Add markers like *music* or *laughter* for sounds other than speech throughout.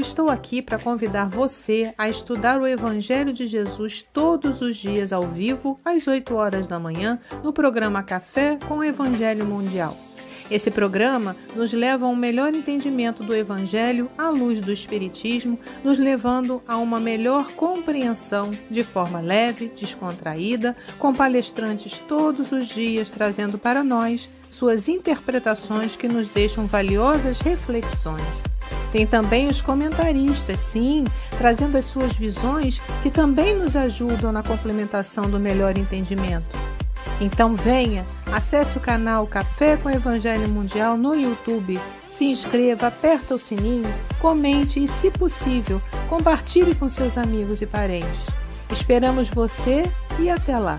Eu estou aqui para convidar você a estudar o Evangelho de Jesus todos os dias ao vivo, às 8 horas da manhã, no programa Café com o Evangelho Mundial. Esse programa nos leva a um melhor entendimento do Evangelho à luz do Espiritismo, nos levando a uma melhor compreensão de forma leve, descontraída, com palestrantes todos os dias trazendo para nós suas interpretações que nos deixam valiosas reflexões. Tem também os comentaristas, sim, trazendo as suas visões que também nos ajudam na complementação do melhor entendimento. Então venha, acesse o canal Café com Evangelho Mundial no YouTube, se inscreva, aperta o sininho, comente e, se possível, compartilhe com seus amigos e parentes. Esperamos você e até lá!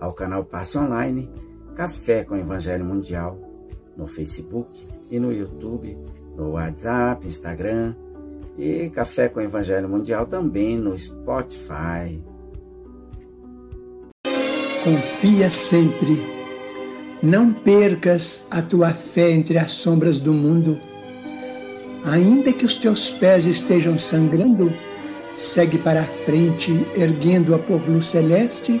ao canal Passe Online Café com Evangelho Mundial no Facebook e no YouTube, no WhatsApp, Instagram e Café com Evangelho Mundial também no Spotify. Confia sempre. Não percas a tua fé entre as sombras do mundo. Ainda que os teus pés estejam sangrando, segue para a frente, erguendo-a por luz celeste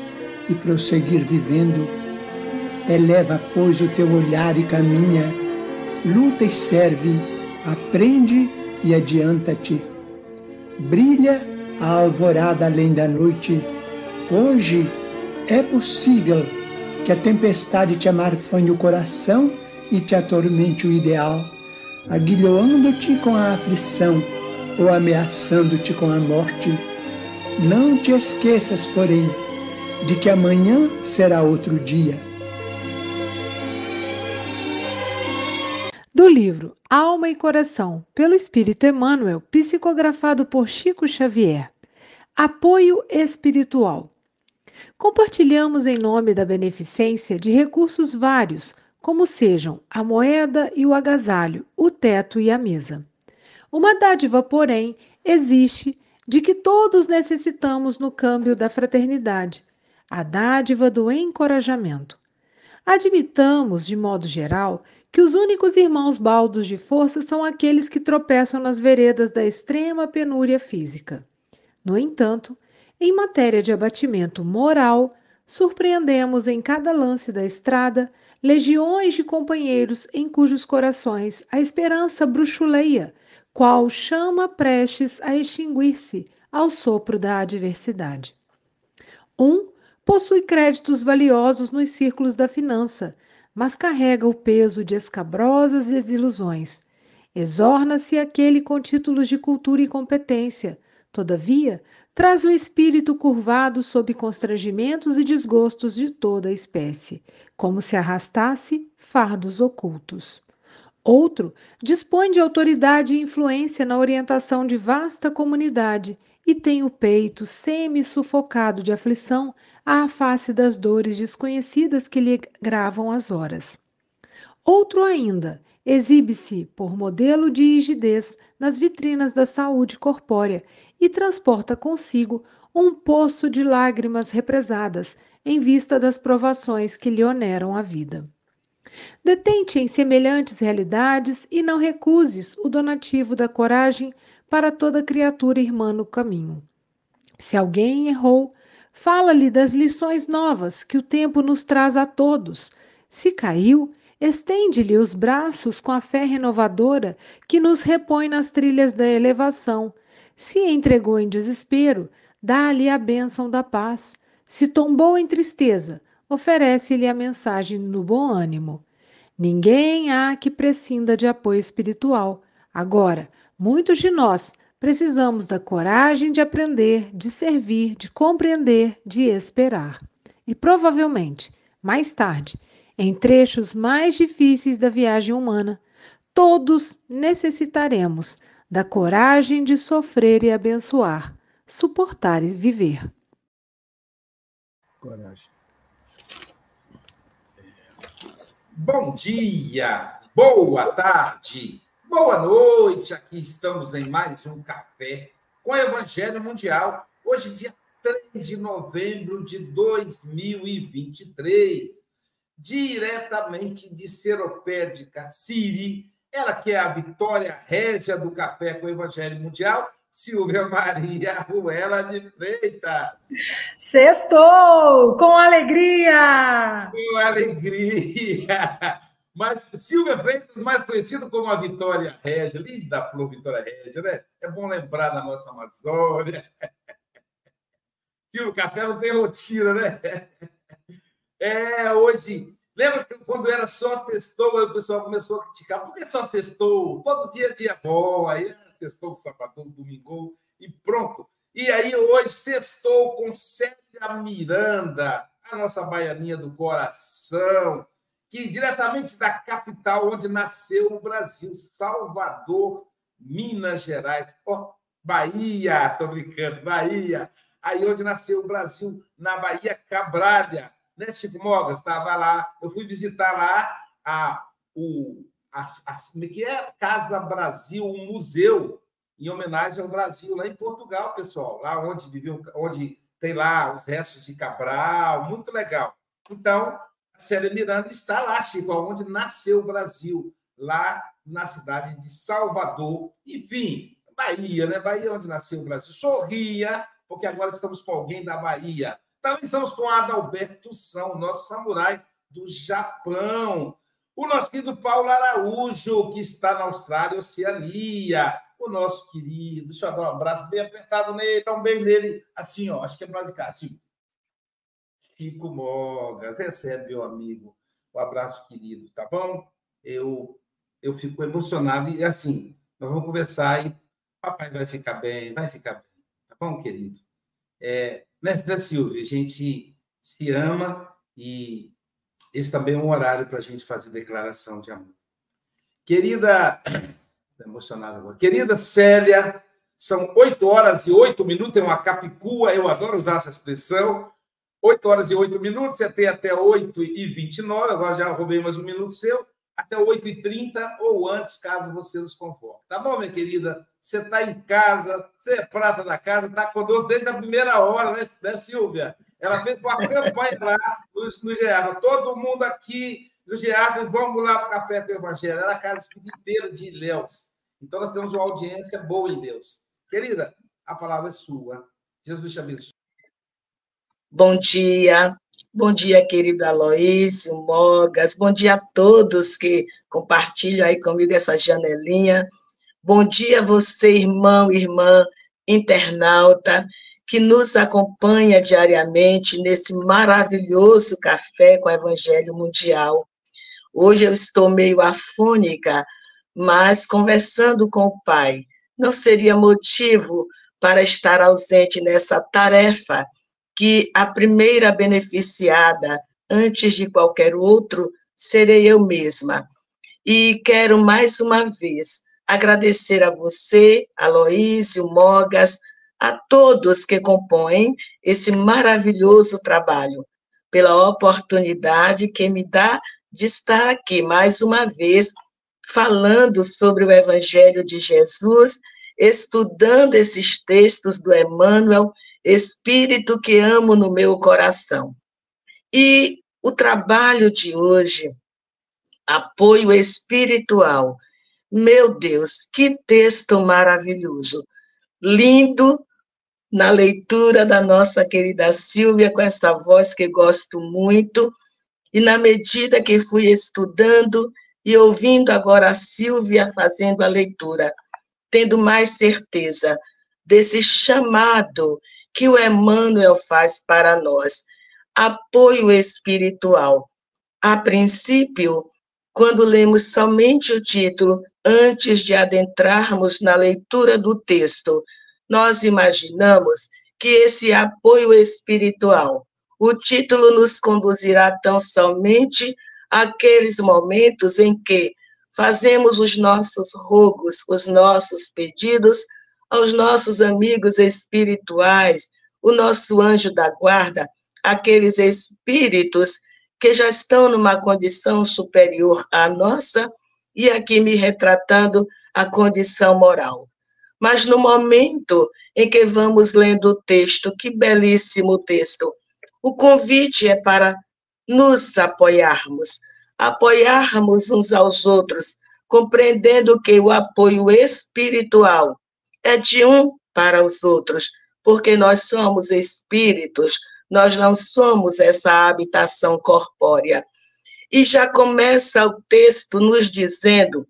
e prosseguir vivendo. Eleva, pois, o teu olhar e caminha, luta e serve, aprende e adianta-te. Brilha a alvorada além da noite. Hoje é possível que a tempestade te amarfanhe o coração e te atormente o ideal, aguilhoando-te com a aflição ou ameaçando-te com a morte. Não te esqueças, porém, de que amanhã será outro dia. Do livro Alma e Coração, pelo Espírito Emmanuel, psicografado por Chico Xavier. Apoio espiritual. Compartilhamos em nome da beneficência de recursos vários, como sejam a moeda e o agasalho, o teto e a mesa. Uma dádiva, porém, existe de que todos necessitamos no câmbio da fraternidade, a dádiva do encorajamento. Admitamos, de modo geral, que os únicos irmãos baldos de força são aqueles que tropeçam nas veredas da extrema penúria física. No entanto, em matéria de abatimento moral, surpreendemos em cada lance da estrada legiões de companheiros em cujos corações a esperança bruxuleia, qual chama prestes a extinguir-se ao sopro da adversidade. Um possui créditos valiosos nos círculos da finança, mas carrega o peso de escabrosas desilusões. Exorna-se aquele com títulos de cultura e competência, todavia, traz o espírito curvado sob constrangimentos e desgostos de toda a espécie, como se arrastasse fardos ocultos. Outro dispõe de autoridade e influência na orientação de vasta comunidade e tem o peito semi-sufocado de aflição à face das dores desconhecidas que lhe gravam as horas. Outro ainda exibe-se por modelo de rigidez nas vitrinas da saúde corpórea e transporta consigo um poço de lágrimas represadas em vista das provações que lhe oneram a vida. Detente em semelhantes realidades e não recuses o donativo da coragem para toda criatura irmã no caminho. Se alguém errou, Fala-lhe das lições novas que o tempo nos traz a todos. Se caiu, estende-lhe os braços com a fé renovadora que nos repõe nas trilhas da elevação. Se entregou em desespero, dá-lhe a bênção da paz. Se tombou em tristeza, oferece-lhe a mensagem no bom ânimo. Ninguém há que prescinda de apoio espiritual. Agora, muitos de nós precisamos da coragem de aprender, de servir, de compreender, de esperar. E provavelmente, mais tarde, em trechos mais difíceis da viagem humana, todos necessitaremos da coragem de sofrer e abençoar, suportar e viver. Coragem. Bom dia, boa tarde, Boa noite, aqui estamos em mais um café com o Evangelho Mundial. Hoje, dia 3 de novembro de 2023, diretamente de Seropédica, Siri, ela que é a Vitória Régia do Café com o Evangelho Mundial, Silvia Maria Ruela de Freitas. Sextou! Com alegria! Com alegria! Mas Silvia Freitas, mais conhecido como a Vitória Régia, linda flor Vitória Régia, né? É bom lembrar da nossa Amazônia. *laughs* Silvio Café não tem rotina, né? *laughs* É, hoje. Lembra que quando era só sextou, o pessoal começou a criticar. Por que só sextou? Todo dia é dia bom. Aí sextou, sábado, domingo e pronto. E aí hoje sextou com Célia Miranda, a nossa baianinha do coração que diretamente da capital onde nasceu o Brasil, Salvador, Minas Gerais, oh, Bahia, estou brincando, Bahia, aí onde nasceu o Brasil, na Bahia Cabralha, né, Chico Mogas? Estava lá, eu fui visitar lá a, o, a, a, é que é? Casa Brasil, um museu em homenagem ao Brasil, lá em Portugal, pessoal, lá onde viveu, onde tem lá os restos de Cabral, muito legal. Então, Célia Miranda está lá, Chico, onde nasceu o Brasil, lá na cidade de Salvador. Enfim, Bahia, né? Bahia onde nasceu o Brasil. Sorria, porque agora estamos com alguém da Bahia. Também estamos com Adalberto São, nosso samurai do Japão. O nosso querido Paulo Araújo, que está na Austrália, Oceania. O nosso querido, deixa eu dar um abraço bem apertado nele, tão bem nele, assim, ó, acho que é para de cá, assim. Kiko Mogas, recebe, meu amigo, um abraço querido, tá bom? Eu, eu fico emocionado e assim, nós vamos conversar e papai vai ficar bem, vai ficar bem, tá bom, querido? É, Mestre Silvia, a gente se ama e esse também é um horário para a gente fazer declaração de amor. Querida, *coughs* estou emocionado agora. Querida Célia, são oito horas e oito minutos, é uma capicua, eu adoro usar essa expressão. 8 horas e 8 minutos, você tem até 8 e 29, agora já roubei mais um minuto seu, até 8 e 30 ou antes, caso você nos conforte. Tá bom, minha querida? Você está em casa, você é prata da casa, está conosco desde a primeira hora, né, né Silvia? Ela fez uma campanha lá no, no GEAVA. Todo mundo aqui no GEAVA, vamos lá para o Café com o Evangelho. Era a casa inteira de Ilhéus. Então, nós temos uma audiência boa em Deus. Querida, a palavra é sua. Jesus te abençoe. Bom dia, bom dia, querido Aloísio, Mogas, bom dia a todos que compartilham aí comigo essa janelinha. Bom dia você, irmão, irmã, internauta, que nos acompanha diariamente nesse maravilhoso café com o Evangelho Mundial. Hoje eu estou meio afônica, mas conversando com o Pai, não seria motivo para estar ausente nessa tarefa que a primeira beneficiada, antes de qualquer outro, serei eu mesma. E quero mais uma vez agradecer a você, Aloísio, Mogas, a todos que compõem esse maravilhoso trabalho, pela oportunidade que me dá de estar aqui mais uma vez falando sobre o Evangelho de Jesus, estudando esses textos do Emmanuel Espírito que amo no meu coração. E o trabalho de hoje, apoio espiritual. Meu Deus, que texto maravilhoso. Lindo, na leitura da nossa querida Silvia, com essa voz que gosto muito, e na medida que fui estudando e ouvindo agora a Silvia fazendo a leitura, tendo mais certeza desse chamado que o Emmanuel faz para nós, apoio espiritual. A princípio, quando lemos somente o título, antes de adentrarmos na leitura do texto, nós imaginamos que esse apoio espiritual, o título nos conduzirá tão somente àqueles momentos em que fazemos os nossos rogos, os nossos pedidos aos nossos amigos espirituais, o nosso anjo da guarda, aqueles espíritos que já estão numa condição superior à nossa, e aqui me retratando a condição moral. Mas no momento em que vamos lendo o texto, que belíssimo texto, o convite é para nos apoiarmos, apoiarmos uns aos outros, compreendendo que o apoio espiritual é de um para os outros, porque nós somos espíritos, nós não somos essa habitação corpórea. E já começa o texto nos dizendo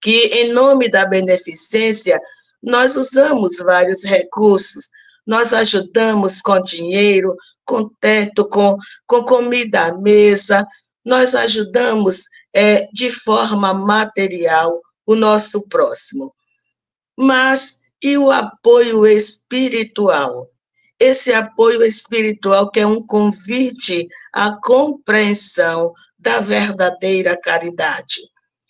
que, em nome da beneficência, nós usamos vários recursos, nós ajudamos com dinheiro, com teto, com, com comida à mesa, nós ajudamos é, de forma material o nosso próximo. Mas e o apoio espiritual? esse apoio espiritual que é um convite à compreensão da verdadeira caridade,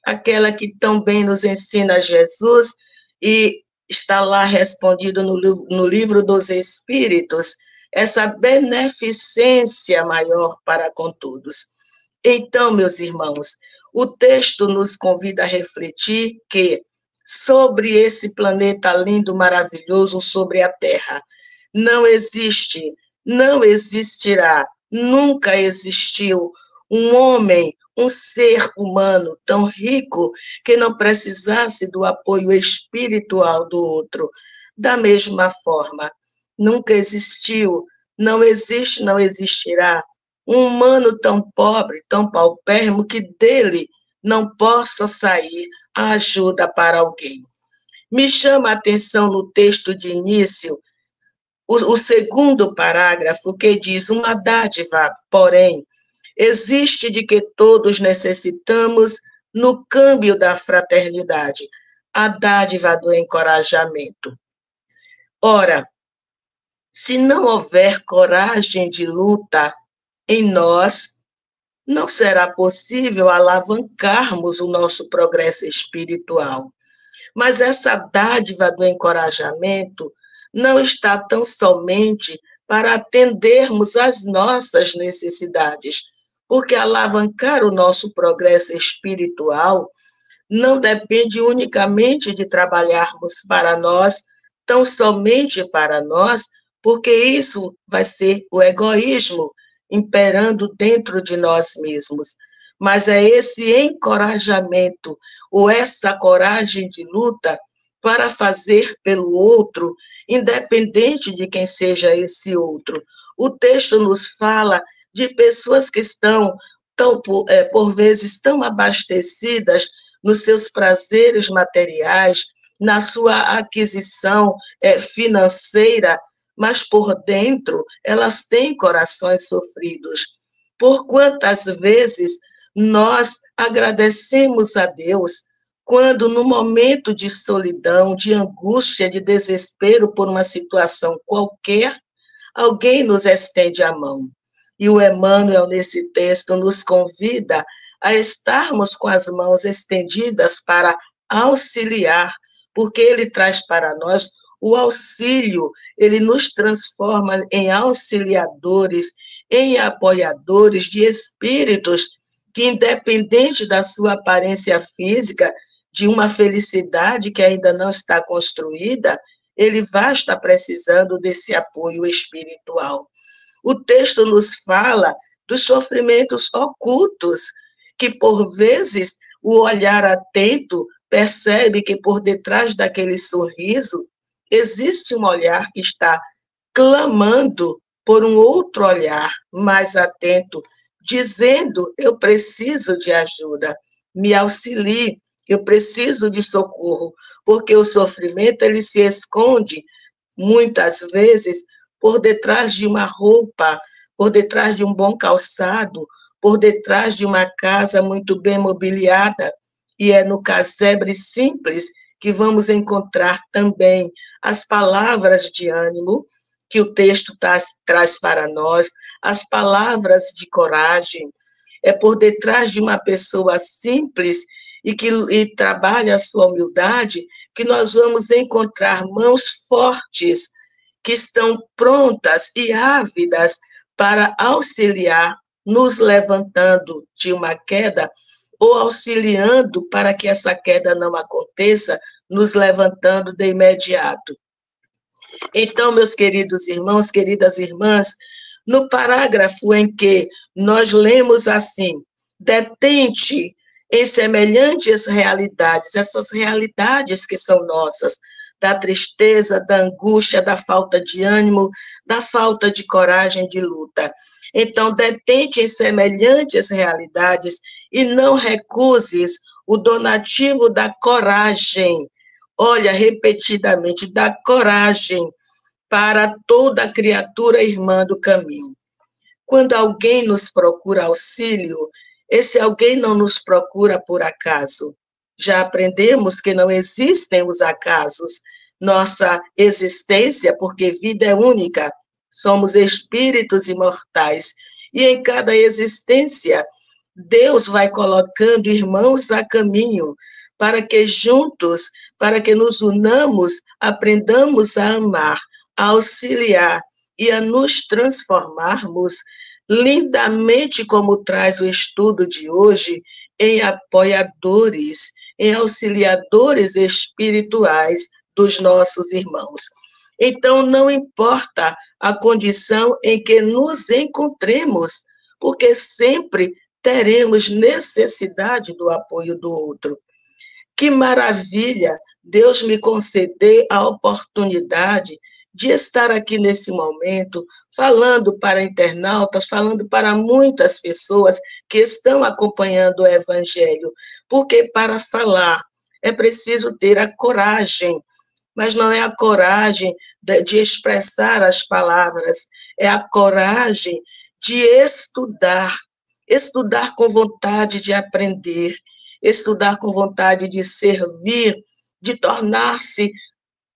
aquela que também nos ensina Jesus e está lá respondido no, no livro dos Espíritos, essa beneficência maior para com todos. Então, meus irmãos, o texto nos convida a refletir que sobre esse planeta lindo, maravilhoso, sobre a Terra, não existe, não existirá, nunca existiu um homem, um ser humano tão rico que não precisasse do apoio espiritual do outro. Da mesma forma, nunca existiu, não existe, não existirá um humano tão pobre, tão paupérrimo, que dele não possa sair ajuda para alguém. Me chama a atenção no texto de início o, o segundo parágrafo que diz: uma dádiva, porém, existe de que todos necessitamos no câmbio da fraternidade, a dádiva do encorajamento. Ora, se não houver coragem de luta em nós, não será possível alavancarmos o nosso progresso espiritual. Mas essa dádiva do encorajamento não está tão somente para atendermos às nossas necessidades, porque alavancar o nosso progresso espiritual não depende unicamente de trabalharmos para nós, tão somente para nós, porque isso vai ser o egoísmo imperando dentro de nós mesmos. Mas é esse encorajamento, ou essa coragem de luta, para fazer pelo outro, independente de quem seja esse outro. O texto nos fala de pessoas que estão, tão, por, é, por vezes, tão abastecidas nos seus prazeres materiais, na sua aquisição é, financeira, mas por dentro elas têm corações sofridos. Por quantas vezes nós agradecemos a Deus quando, no momento de solidão, de angústia, de desespero por uma situação qualquer, alguém nos estende a mão. E o Emmanuel, nesse texto, nos convida a estarmos com as mãos estendidas para auxiliar, porque ele traz para nós o auxílio, ele nos transforma em auxiliadores, em apoiadores de espíritos que, independente da sua aparência física, de uma felicidade que ainda não está construída, ele vai estar precisando desse apoio espiritual. O texto nos fala dos sofrimentos ocultos, que por vezes o olhar atento percebe que por detrás daquele sorriso existe um olhar que está clamando por um outro olhar mais atento, dizendo: eu preciso de ajuda, me auxilie, eu preciso de socorro, porque o sofrimento ele se esconde muitas vezes por detrás de uma roupa, por detrás de um bom calçado, por detrás de uma casa muito bem mobiliada, e é no casebre simples que vamos encontrar também as palavras de ânimo que o texto traz, traz para nós, as palavras de coragem. É por detrás de uma pessoa simples e que e trabalha a sua humildade que nós vamos encontrar mãos fortes que estão prontas e ávidas para auxiliar, nos levantando de uma queda ou auxiliando para que essa queda não aconteça, nos levantando de imediato. Então, meus queridos irmãos, queridas irmãs, no parágrafo em que nós lemos assim: detente em semelhantes realidades, essas realidades que são nossas, da tristeza, da angústia, da falta de ânimo, da falta de coragem de luta. Então, detente em semelhantes realidades e não recuses o donativo da coragem. Olha, repetidamente, da coragem para toda criatura irmã do caminho. Quando alguém nos procura auxílio, esse alguém não nos procura por acaso. Já aprendemos que não existem os acasos. Nossa existência, porque vida é única, somos espíritos imortais. E em cada existência, Deus vai colocando irmãos a caminho para que juntos, para que nos unamos, aprendamos a amar, a auxiliar e a nos transformarmos lindamente, como traz o estudo de hoje, em apoiadores, em auxiliadores espirituais dos nossos irmãos. Então, não importa a condição em que nos encontremos, porque sempre teremos necessidade do apoio do outro. Que maravilha! Deus me conceder a oportunidade de estar aqui nesse momento, falando para internautas, falando para muitas pessoas que estão acompanhando o Evangelho, porque para falar é preciso ter a coragem, mas não é a coragem de, de expressar as palavras, é a coragem de estudar, estudar com vontade de aprender, estudar com vontade de servir, de tornar-se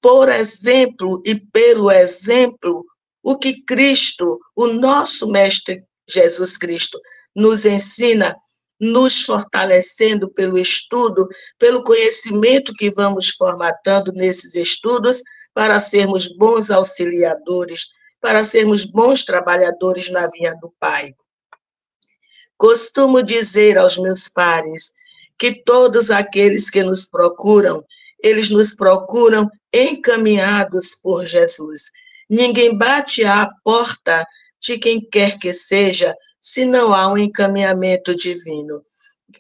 por exemplo e pelo exemplo, o que Cristo, o nosso Mestre Jesus Cristo, nos ensina, nos fortalecendo pelo estudo, pelo conhecimento que vamos formatando nesses estudos, para sermos bons auxiliadores, para sermos bons trabalhadores na vinha do Pai. Costumo dizer aos meus pares que todos aqueles que nos procuram, eles nos procuram encaminhados por Jesus. Ninguém bate à porta de quem quer que seja se não há um encaminhamento divino.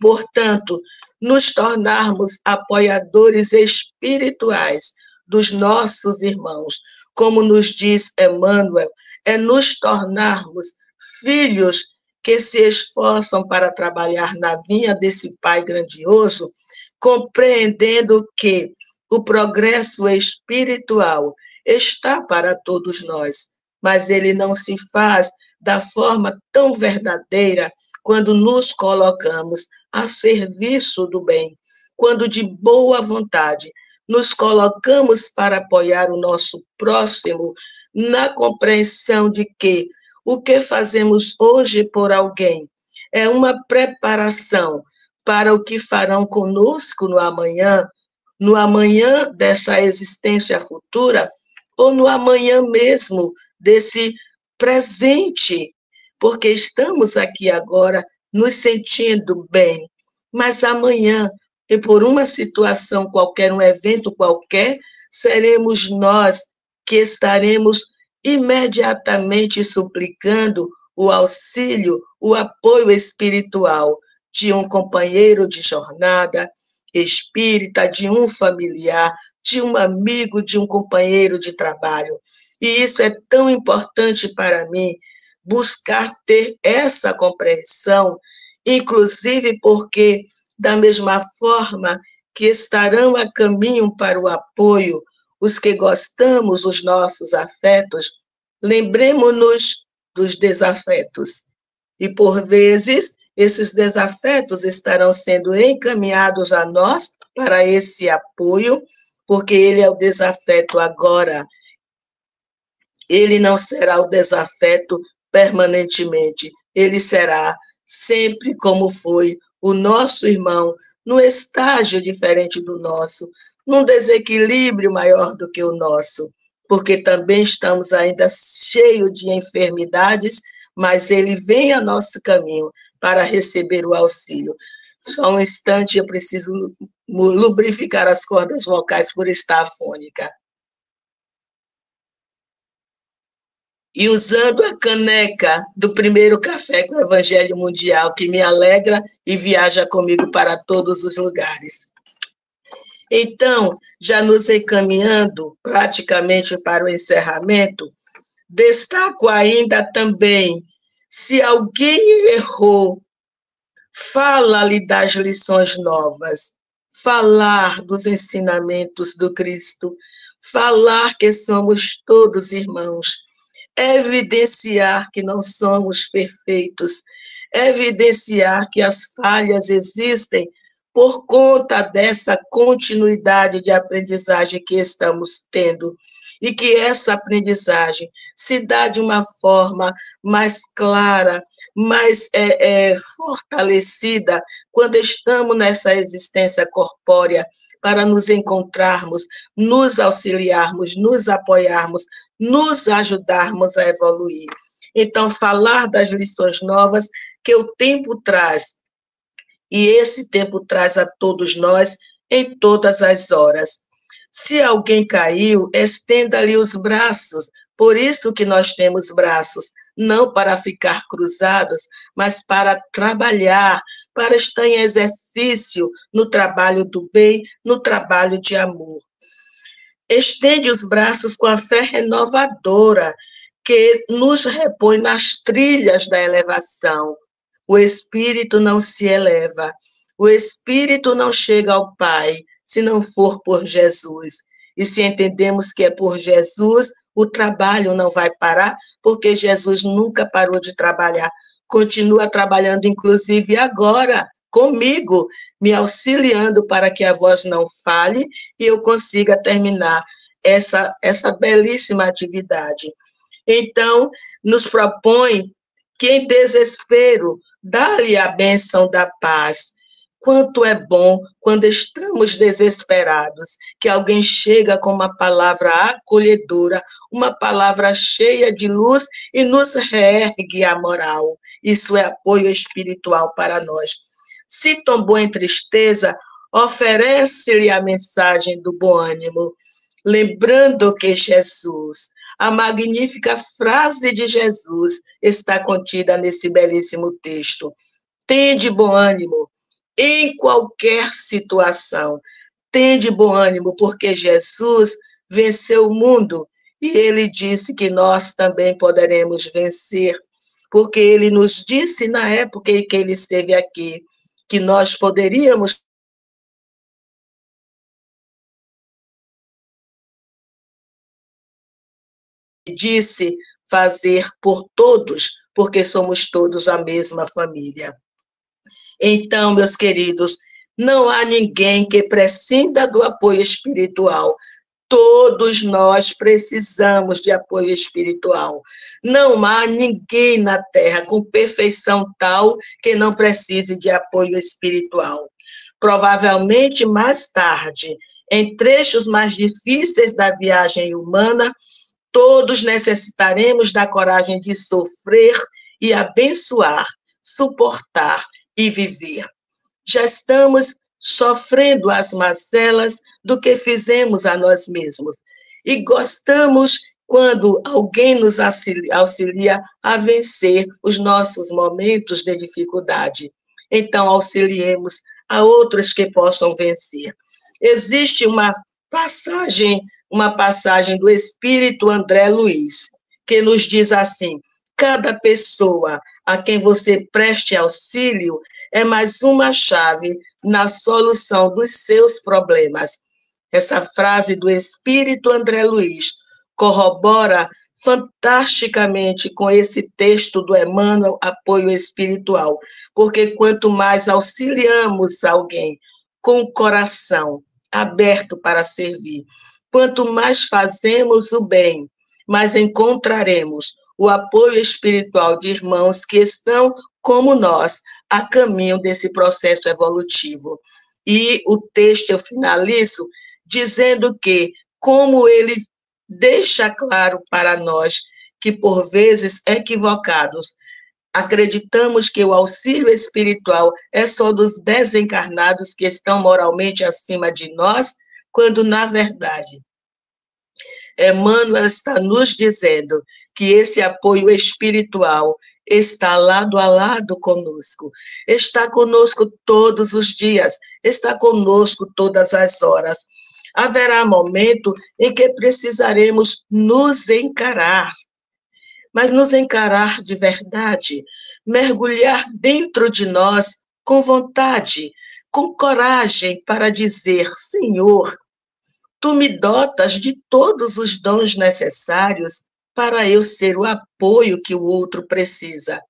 Portanto, nos tornarmos apoiadores espirituais dos nossos irmãos, como nos diz Emmanuel, é nos tornarmos filhos que se esforçam para trabalhar na vinha desse Pai grandioso, compreendendo que o progresso espiritual está para todos nós, mas ele não se faz da forma tão verdadeira quando nos colocamos a serviço do bem, quando de boa vontade nos colocamos para apoiar o nosso próximo na compreensão de que o que fazemos hoje por alguém? É uma preparação para o que farão conosco no amanhã, no amanhã dessa existência futura, ou no amanhã mesmo desse presente, porque estamos aqui agora nos sentindo bem, mas amanhã, e por uma situação qualquer, um evento qualquer, seremos nós que estaremos imediatamente suplicando o auxílio, o apoio espiritual de um companheiro de jornada, espírita, de um familiar, de um amigo, de um companheiro de trabalho. E isso é tão importante para mim, buscar ter essa compreensão, inclusive porque, da mesma forma que estarão a caminho para o apoio, os que gostamos os nossos afetos, lembremos-nos dos desafetos. E, por vezes, esses desafetos estarão sendo encaminhados a nós para esse apoio, porque ele é o desafeto agora. Ele não será o desafeto permanentemente, ele será sempre como foi o nosso irmão, num estágio diferente do nosso, num desequilíbrio maior do que o nosso, porque também estamos ainda cheios de enfermidades, mas ele vem a nosso caminho para receber o auxílio. Só um instante, eu preciso lubrificar as cordas vocais por estar afônica. E usando a caneca do primeiro café com o Evangelho Mundial, que me alegra e viaja comigo para todos os lugares. Então, já nos encaminhando praticamente para o encerramento, destaco ainda também se alguém errou, fala-lhe das lições novas, falar dos ensinamentos do Cristo, falar que somos todos irmãos, evidenciar que não somos perfeitos, evidenciar que as falhas existem por conta dessa continuidade de aprendizagem que estamos tendo e que essa aprendizagem se dá de uma forma mais clara, mais é, é, fortalecida, quando estamos nessa existência corpórea, para nos encontrarmos, nos auxiliarmos, nos apoiarmos, nos ajudarmos a evoluir. Então, falar das lições novas que o tempo traz, e esse tempo traz a todos nós em todas as horas. Se alguém caiu, estenda-lhe os braços, por isso que nós temos braços, não para ficar cruzados, mas para trabalhar, para estar em exercício no trabalho do bem, no trabalho de amor. Estende os braços com a fé renovadora, que nos repõe nas trilhas da elevação. O espírito não se eleva, o espírito não chega ao Pai se não for por Jesus. E se entendemos que é por Jesus, o trabalho não vai parar, porque Jesus nunca parou de trabalhar. Continua trabalhando, inclusive agora, comigo, me auxiliando para que a voz não fale e eu consiga terminar essa, essa belíssima atividade. Então, nos propõe que em desespero, dá-lhe a bênção da paz, Quanto é bom quando estamos desesperados, que alguém chega com uma palavra acolhedora, uma palavra cheia de luz e nos reergue a moral. Isso é apoio espiritual para nós. Se tombou em tristeza, oferece-lhe a mensagem do bom ânimo, lembrando que Jesus, a magnífica frase de Jesus, está contida nesse belíssimo texto. Tende bom ânimo, em qualquer situação. Tende bom ânimo, porque Jesus venceu o mundo e ele disse que nós também poderemos vencer, porque ele nos disse na época em que ele esteve aqui que nós poderíamos disse fazer por todos, porque somos todos a mesma família. Então, meus queridos, não há ninguém que prescinda do apoio espiritual. Todos nós precisamos de apoio espiritual. Não há ninguém na Terra com perfeição tal que não precise de apoio espiritual. Provavelmente mais tarde, em trechos mais difíceis da viagem humana, todos necessitaremos da coragem de sofrer e abençoar, suportar e viver. Já estamos sofrendo as mazelas do que fizemos a nós mesmos. E gostamos quando alguém nos auxilia a vencer os nossos momentos de dificuldade. Então, auxiliemos a outros que possam vencer. Existe uma passagem, uma passagem do Espírito André Luiz, que nos diz assim: cada pessoa a quem você preste auxílio é mais uma chave na solução dos seus problemas. Essa frase do Espírito André Luiz corrobora fantasticamente com esse texto do Emmanuel Apoio Espiritual, porque quanto mais auxiliamos alguém com o coração aberto para servir, quanto mais fazemos o bem, mais encontraremos o apoio espiritual de irmãos que estão, como nós, a caminho desse processo evolutivo. E o texto eu finalizo dizendo que, como ele deixa claro para nós que, por vezes equivocados, acreditamos que o auxílio espiritual é só dos desencarnados que estão moralmente acima de nós, quando, na verdade, Emmanuel está nos dizendo que esse apoio espiritual está lado a lado conosco, está conosco todos os dias, está conosco todas as horas. Haverá momento em que precisaremos nos encarar, mas nos encarar de verdade, mergulhar dentro de nós com vontade, com coragem para dizer: Senhor, tu me dotas de todos os dons necessários para eu ser o apoio que o outro precisa.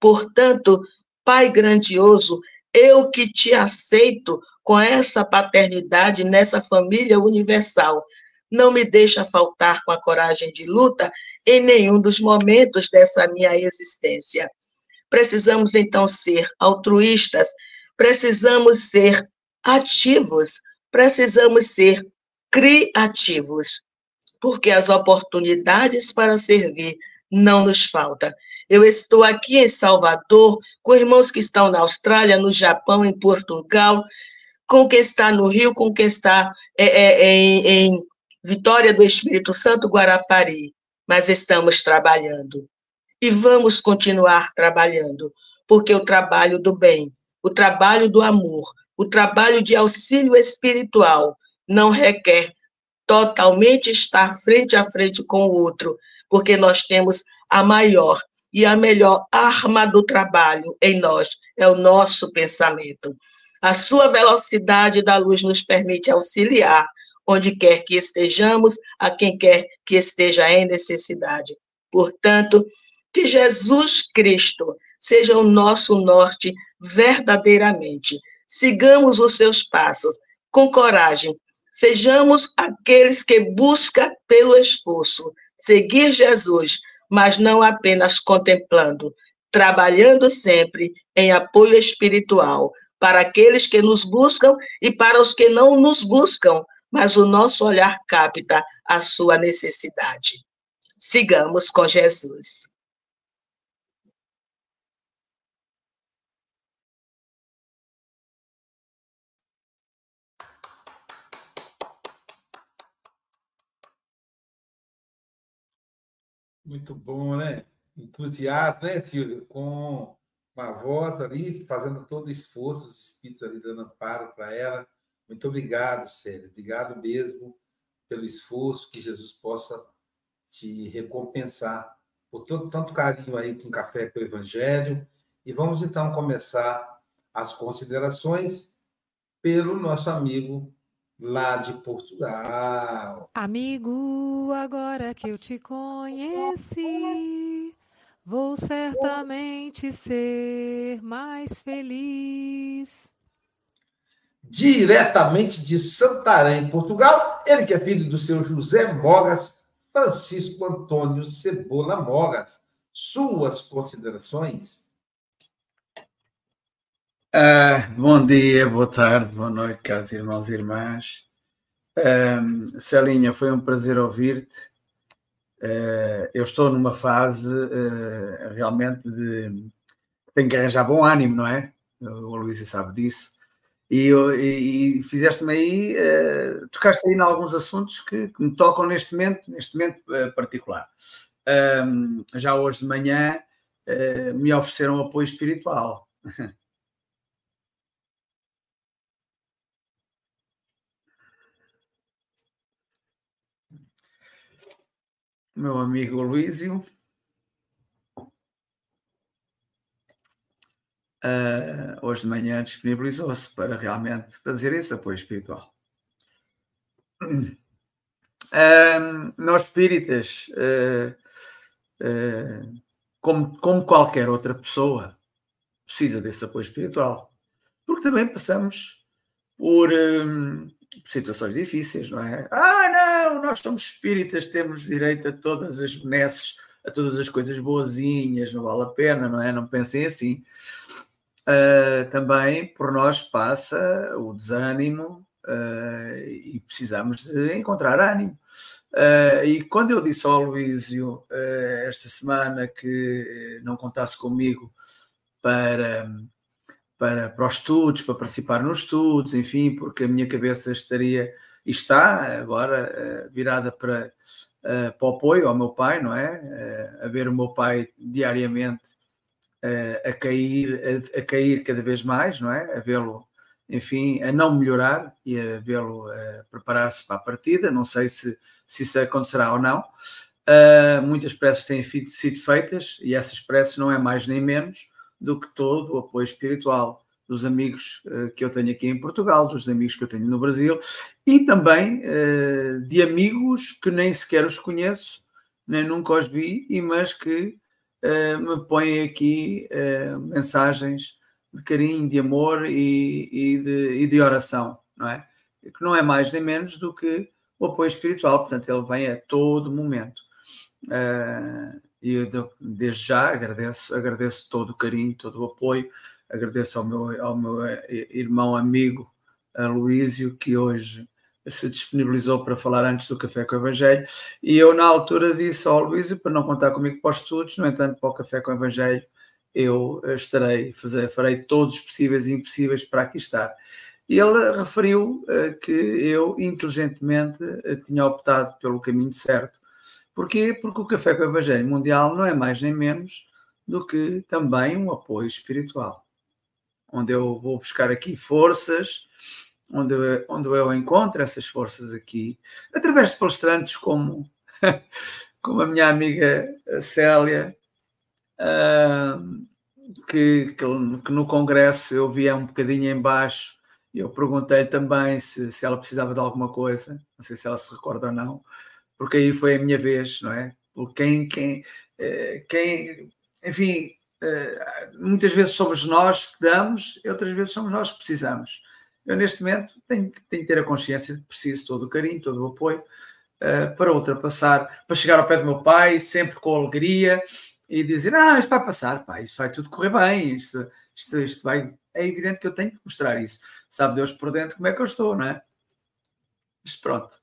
Portanto, Pai grandioso, eu que te aceito com essa paternidade nessa família universal. Não me deixa faltar com a coragem de luta em nenhum dos momentos dessa minha existência. Precisamos então ser altruístas, precisamos ser ativos, precisamos ser criativos, porque as oportunidades para servir não nos faltam. Eu estou aqui em Salvador, com irmãos que estão na Austrália, no Japão, em Portugal, com quem está no Rio, com quem está é, é, em, em Vitória do Espírito Santo, Guarapari. Mas estamos trabalhando. E vamos continuar trabalhando, porque o trabalho do bem, o trabalho do amor, o trabalho de auxílio espiritual não requer totalmente estar frente a frente com o outro, porque nós temos a maior e a melhor arma do trabalho em nós é o nosso pensamento. A sua velocidade da luz nos permite auxiliar onde quer que estejamos, a quem quer que esteja em necessidade. Portanto, que Jesus Cristo seja o nosso norte verdadeiramente. Sigamos os seus passos com coragem. Sejamos aqueles que buscam pelo esforço seguir Jesus mas não apenas contemplando, trabalhando sempre em apoio espiritual para aqueles que nos buscam e para os que não nos buscam, mas o nosso olhar capta a sua necessidade. Sigamos com Jesus. Muito bom, né? Entusiasmo, né, Silvio? Com uma voz ali, fazendo todo o esforço, os espíritos ali dando amparo para ela. Muito obrigado, Célia. Obrigado mesmo pelo esforço, que Jesus possa te recompensar por todo, tanto carinho aí com Café com o Evangelho. E vamos então começar as considerações pelo nosso amigo lá de Portugal. Amigo, agora que eu te conheci, vou certamente ser mais feliz. Diretamente de Santarém, Portugal, ele que é filho do seu José Mogas, Francisco Antônio Cebola Mogas. Suas considerações? Uh, bom dia, boa tarde, boa noite, caros irmãos e irmãs. Uh, Celinha, foi um prazer ouvir-te. Uh, eu estou numa fase uh, realmente de. Tenho que arranjar bom ânimo, não é? O Luísa sabe disso. E, e, e fizeste-me aí, tocaste aí em alguns assuntos que, que, me tocam neste momento, neste momento particular. já hoje de manhã me ofereceram apoio espiritual. *laughs* meu amigo Luísio. Uh, hoje de manhã disponibilizou-se para realmente fazer esse apoio espiritual. Uh, *clears throat* nós espíritas, uh, como, como qualquer outra pessoa, precisa desse apoio espiritual, porque também passamos por situações difíceis, não é? Ah, não, nós somos espíritas, temos direito a todas as benesses, a todas as coisas boazinhas, não vale a pena, não é? Não pensem assim. Uh, também por nós passa o desânimo uh, e precisamos de encontrar ânimo. Uh, e quando eu disse ao Luísio esta semana que não contasse comigo para para, para os estudos, para participar nos estudos, enfim, porque a minha cabeça estaria e está agora eh, virada para, eh, para o apoio ao meu pai, não é? Eh, a ver o meu pai diariamente a cair, a, a cair cada vez mais, não é? A vê-lo, enfim, a não melhorar e a vê-lo preparar-se para a partida. Não sei se, se isso acontecerá ou não. Muitas preces têm sido feitas e essas preces não é mais nem menos do que todo o apoio espiritual dos amigos uh, que eu tenho aqui em Portugal, dos amigos que eu tenho no Brasil e também uh, de amigos que nem sequer os conheço, nem nunca os vi, mas que uh, me põem aqui mensagens de carinho, de amor e, e, de, e, de, oração, não é? Que não é mais nem menos do que o apoio espiritual, portanto, ele vem a todo momento. Uh, e eu, desde já agradeço, agradeço todo o carinho, todo o apoio, agradeço ao meu, ao meu eh, irmão amigo Luísio, que hoje se disponibilizou para falar antes do Café com o Evangelho, e eu na altura disse ao Luísio para não contar comigo para os estudos, no entanto, para o Café com o Evangelho eu estarei, fazer, farei todos os possíveis e impossíveis para aqui estar. E ele referiu uh, que eu, inteligentemente, uh, tinha optado pelo caminho certo Porquê? Porque o Café com o Evangelho Mundial não é mais nem menos do que também um apoio espiritual, onde eu vou buscar aqui forças, onde eu, onde eu encontro essas forças aqui, através de palestrantes como, *laughs* como a minha amiga Célia, que, que, que, no congresso eu via um bocadinho embaixo e eu perguntei também se, se ela precisava de alguma coisa, não sei se ela se recorda ou não, porque aí foi a minha vez, não é? Por quem, quem, eh, quem, enfim, eh, muitas vezes somos nós que damos, outras vezes somos nós que precisamos. Eu, neste momento, tenho, tenho que ter a consciência de que preciso todo o carinho, todo o apoio uh, para ultrapassar, para chegar ao pé do meu pai, sempre com alegria e dizer: Ah, isto vai passar, pai, isto vai tudo correr bem, isto, isto, isto vai. É evidente que eu tenho que mostrar isso. Sabe Deus por dentro como é que eu estou, não é? Mas pronto.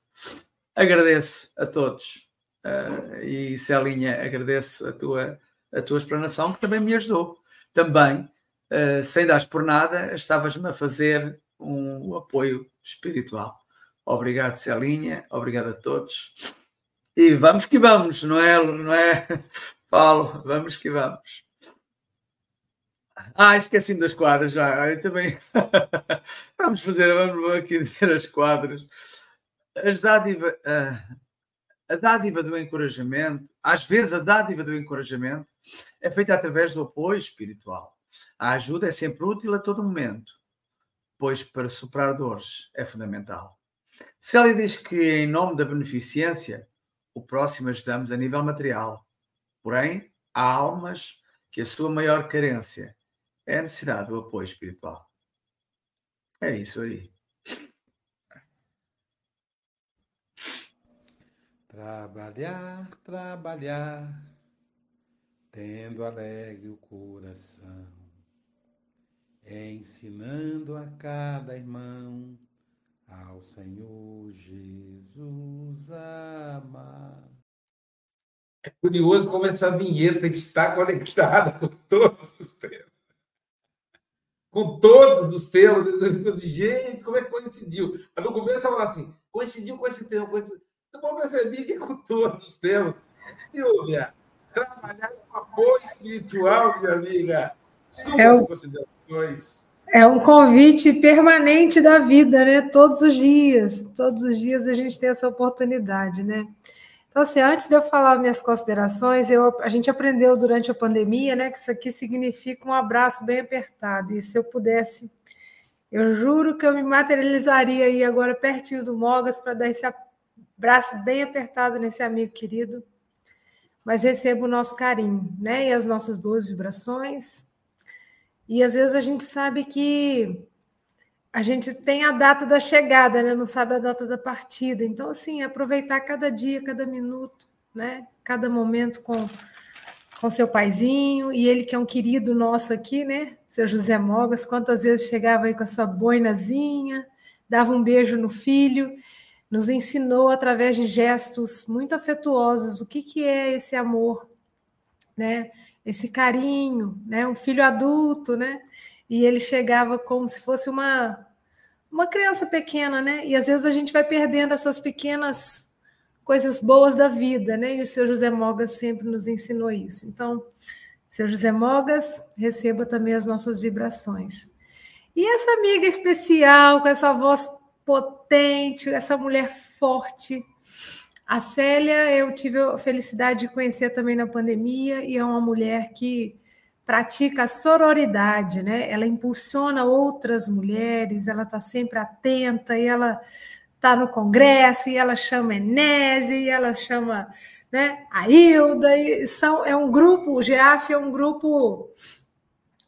Agradeço a todos uh, e Celinha, agradeço a tua, a tua explanação, que também me ajudou. Também, uh, sem dar por nada, estavas-me a fazer um apoio espiritual. Obrigado, Celinha, obrigado a todos. E vamos que vamos, não é, não é, *laughs* Paulo? Vamos que vamos. Ah, esqueci-me das quadras já. Eu também. *laughs* vamos fazer, vamos aqui dizer as quadras as dádiva, a, a dádiva do encorajamento, às vezes a dádiva do encorajamento é feita através do apoio espiritual. A ajuda é sempre útil a todo momento, pois para superar dores é fundamental. Célia diz que, em nome da beneficência, o próximo ajudamos a nível material. Porém, há almas que a sua maior carência é a necessidade do apoio espiritual. É isso aí. Trabalhar, trabalhar, tendo alegre o coração, ensinando a cada irmão ao Senhor Jesus amar. É curioso como essa vinheta está conectada com todos os temas. Com todos os temas. Gente, como é que coincidiu? No começo eu falava assim, coincidiu com esse tema, coincidiu eu vou perceber que com todos os temas, Silvia, trabalhar com apoio espiritual, minha amiga, suas é o, considerações. É um convite permanente da vida, né? Todos os dias, todos os dias a gente tem essa oportunidade, né? Então, assim, antes de eu falar minhas considerações, eu, a gente aprendeu durante a pandemia, né, que isso aqui significa um abraço bem apertado. E se eu pudesse, eu juro que eu me materializaria aí agora pertinho do Mogas para dar esse abraço bem apertado nesse amigo querido. Mas recebo o nosso carinho, né, e as nossas boas vibrações. E às vezes a gente sabe que a gente tem a data da chegada, né? não sabe a data da partida. Então, assim, aproveitar cada dia, cada minuto, né? cada momento com, com seu paizinho, e ele que é um querido nosso aqui, né? Seu José Mogas, quantas vezes chegava aí com a sua boinazinha, dava um beijo no filho, nos ensinou através de gestos muito afetuosos o que, que é esse amor, né? Esse carinho, né? Um filho adulto, né? e ele chegava como se fosse uma uma criança pequena, né? E às vezes a gente vai perdendo essas pequenas coisas boas da vida, né? E o seu José Mogas sempre nos ensinou isso. Então, seu José Mogas, receba também as nossas vibrações. E essa amiga especial, com essa voz potente, essa mulher forte, a Célia, eu tive a felicidade de conhecer também na pandemia, e é uma mulher que pratica a sororidade, né? Ela impulsiona outras mulheres, ela está sempre atenta e ela está no congresso e ela chama Enese e ela chama né, a Hilda e são é um grupo, o GEAF é um grupo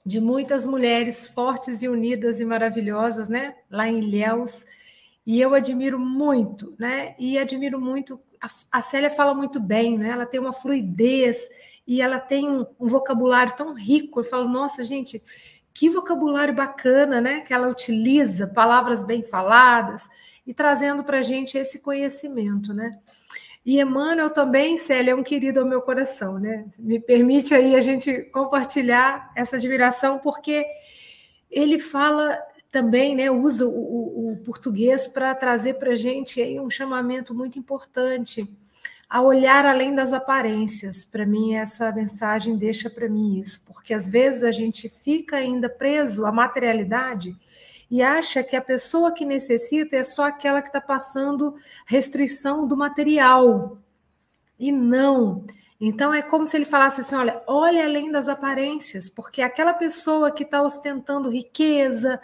de muitas mulheres fortes e unidas e maravilhosas, né? Lá em Ilhéus. E eu admiro muito, né? E admiro muito. A, Célia fala muito bem, né? Ela tem uma fluidez e ela tem um, um vocabulário tão rico. Eu falo, nossa, gente, que vocabulário bacana, né? Que ela utiliza palavras bem faladas e trazendo para a gente esse conhecimento, né? E Emmanuel também, Célia, é um querido ao meu coração, né? Me permite aí a gente compartilhar essa admiração, porque ele fala também, né? Usa o, o, o português para trazer para a gente aí um chamamento muito importante a olhar além das aparências. Para mim, essa mensagem deixa para mim isso, porque às vezes a gente fica ainda preso à materialidade e acha que a pessoa que necessita é só aquela que está passando restrição do material. E não. Então é como se ele falasse assim: olha, olha além das aparências, porque aquela pessoa que está ostentando riqueza,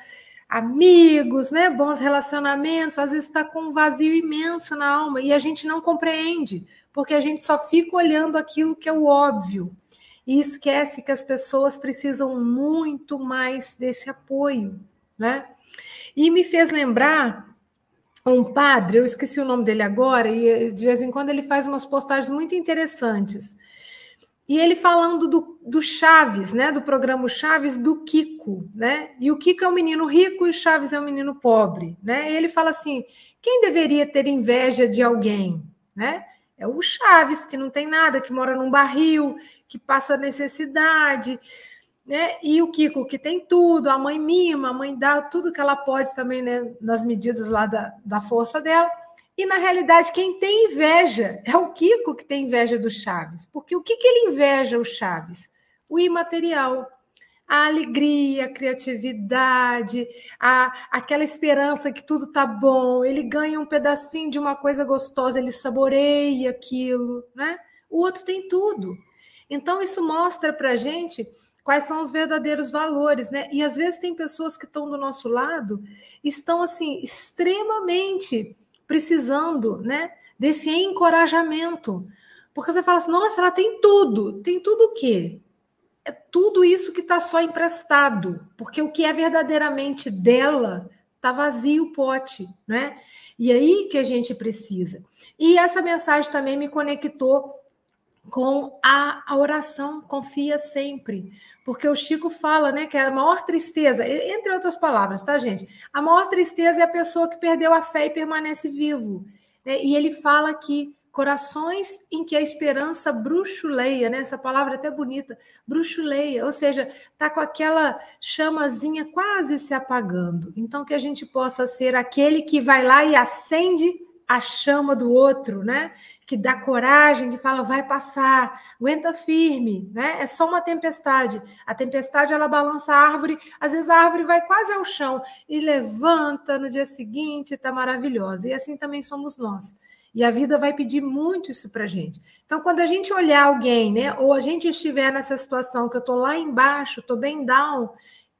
amigos, né, bons relacionamentos, às vezes está com um vazio imenso na alma e a gente não compreende porque a gente só fica olhando aquilo que é o óbvio e esquece que as pessoas precisam muito mais desse apoio, né? E me fez lembrar um padre, eu esqueci o nome dele agora, e de vez em quando ele faz umas postagens muito interessantes. E ele falando do, do Chaves, né? Do programa Chaves do Kiko, né? E o Kiko é um menino rico e o Chaves é um menino pobre, né? E ele fala assim: quem deveria ter inveja de alguém, né? É o Chaves, que não tem nada, que mora num barril, que passa necessidade, né? E o Kiko, que tem tudo, a mãe mima, a mãe dá tudo que ela pode também, né? Nas medidas lá da, da força dela. E na realidade, quem tem inveja é o Kiko que tem inveja do Chaves. Porque o que, que ele inveja o Chaves? O imaterial a alegria, a criatividade, a, aquela esperança que tudo tá bom. Ele ganha um pedacinho de uma coisa gostosa, ele saboreia aquilo, né? O outro tem tudo. Então isso mostra para gente quais são os verdadeiros valores, né? E às vezes tem pessoas que estão do nosso lado, estão assim extremamente precisando, né? Desse encorajamento, porque você fala assim, nossa, ela tem tudo, tem tudo o quê? é tudo isso que está só emprestado, porque o que é verdadeiramente dela está vazio o pote, né? E aí que a gente precisa. E essa mensagem também me conectou com a, a oração, confia sempre. Porque o Chico fala, né, que é a maior tristeza, entre outras palavras, tá, gente? A maior tristeza é a pessoa que perdeu a fé e permanece vivo. Né? E ele fala que corações em que a esperança bruxuleia, né? Essa palavra é até bonita, bruxuleia, ou seja, tá com aquela chamazinha quase se apagando. Então que a gente possa ser aquele que vai lá e acende a chama do outro, né? Que dá coragem, que fala vai passar, aguenta firme, né? É só uma tempestade. A tempestade ela balança a árvore, às vezes a árvore vai quase ao chão e levanta no dia seguinte, está maravilhosa. E assim também somos nós E a vida vai pedir muito isso para gente. Então, quando a gente olhar alguém, né, ou a gente estiver nessa situação que eu estou lá embaixo, estou bem down,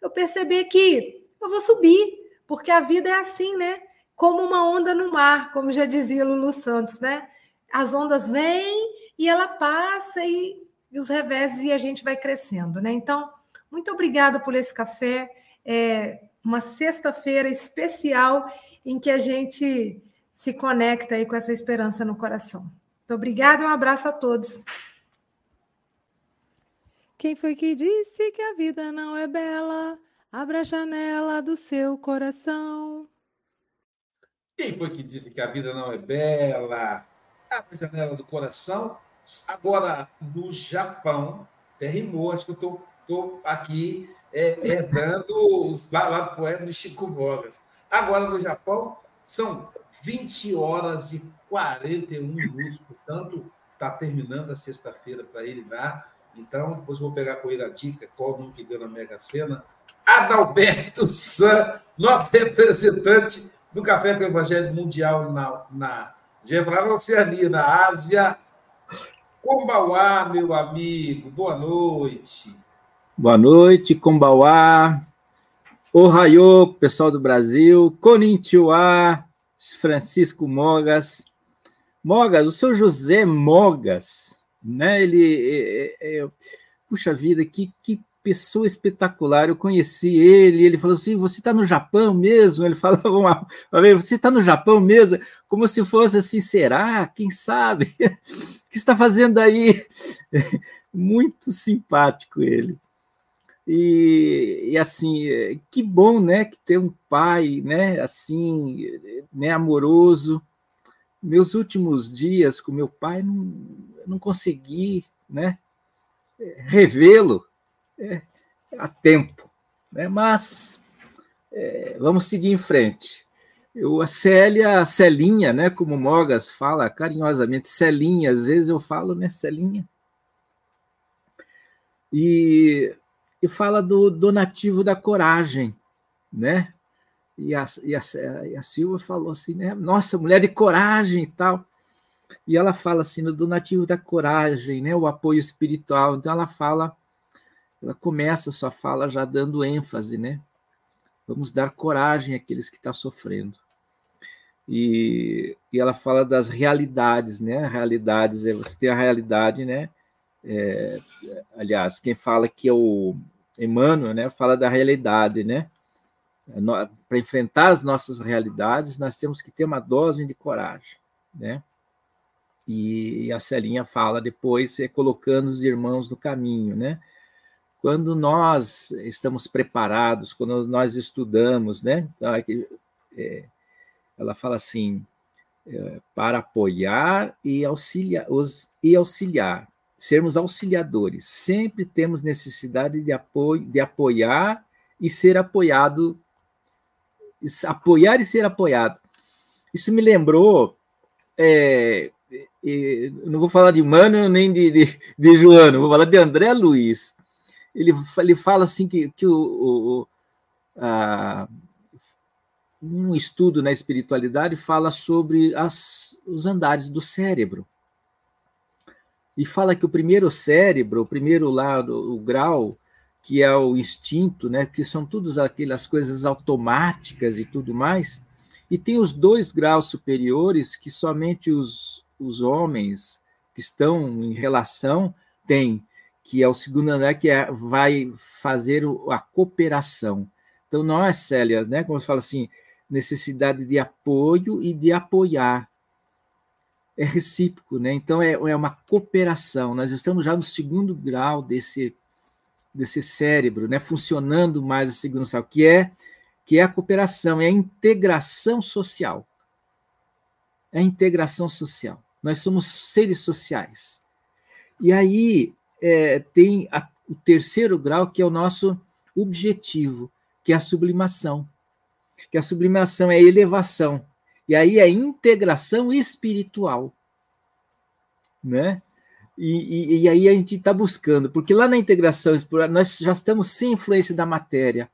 eu perceber que eu vou subir, porque a vida é assim, né? Como uma onda no mar, como já dizia Lulu Santos, né? As ondas vêm e ela passa e, e os reveses e a gente vai crescendo, né? Então, muito obrigada por esse café. É uma sexta-feira especial em que a gente se conecta aí com essa esperança no coração. Muito obrigada e um abraço a todos. Quem foi que disse que a vida não é bela? Abra a janela do seu coração. Quem foi que disse que a vida não é bela? Abra a janela do coração. Agora, no Japão, até rimou, acho que eu estou aqui é, herdando os, lá, lá do poema de Chico Bogas. Agora, no Japão, são 20 horas e 41 minutos, portanto, está terminando a sexta-feira para ele lá. Então, depois vou pegar com ele a dica, qual o nome que deu na Mega Sena. Adalberto San, nosso representante do Café com o Evangelho Mundial na, na, na Oceania, na Ásia. Combauá, meu amigo, boa noite. Boa noite, Combauá. Ohayô, pessoal do Brasil. Konnichiwa, Francisco Mogas. Mogas, o seu José Mogas, né? Ele, é, é, é, puxa vida, que, que pessoa espetacular. Eu conheci ele, ele falou assim: Você está no Japão mesmo? Ele *laughs* falava uma, Você está no Japão mesmo? Como se fosse assim: será? Quem sabe? O *laughs* que está fazendo aí? *laughs* Muito simpático ele. E, e, assim, que bom, né, que ter um pai, né, assim, né, amoroso. Meus últimos dias com meu pai não, não consegui, né, revê-lo é, a tempo, né, mas é, vamos seguir em frente. Eu, a Célia, a Celinha, né, como Mogas fala carinhosamente, Celinha, às vezes eu falo, né, Celinha. E e fala do donativo da coragem, né? E a, e a, e a Silva falou assim, né? Nossa, mulher de coragem e tal. E ela fala assim, no donativo da coragem, né? O apoio espiritual. Então ela fala, ela começa sua fala já dando ênfase, né? Vamos dar coragem àqueles que estão tá sofrendo. E, e ela fala das realidades, né? Realidades, é, você tem a realidade, né? É, aliás, quem fala que é o Emmanuel, né, fala da realidade, né? Para enfrentar as nossas realidades, nós temos que ter uma dose de coragem, né? E a Celinha fala depois, é, colocando os irmãos no caminho, né? Quando nós estamos preparados, quando nós estudamos, né? Então, é, ela fala assim, é, para apoiar e auxiliar, e auxiliar sermos auxiliadores. Sempre temos necessidade de apoio, de apoiar e ser apoiado, apoiar e ser apoiado. Isso me lembrou, é, não vou falar de Mano nem de, de, de Joano, vou falar de André Luiz. Ele, ele fala assim que, que o, o a, um estudo na espiritualidade fala sobre as, os andares do cérebro. E fala que o primeiro cérebro, o primeiro lado, o grau, que é o instinto, né, que são todas aquelas coisas automáticas e tudo mais, e tem os dois graus superiores que somente os, os homens que estão em relação têm, que é o segundo andar que é, vai fazer a cooperação. Então, nós, Célia, né, como você fala assim, necessidade de apoio e de apoiar é recíproco, né? Então é, é uma cooperação. Nós estamos já no segundo grau desse desse cérebro, né? Funcionando mais a segundo grau, que é que é a cooperação, é a integração social. É a integração social. Nós somos seres sociais. E aí é, tem a, o terceiro grau, que é o nosso objetivo, que é a sublimação. Que a sublimação é a elevação. E aí é integração espiritual. Né? E, e, e aí a gente está buscando, porque lá na integração nós já estamos sem influência da matéria,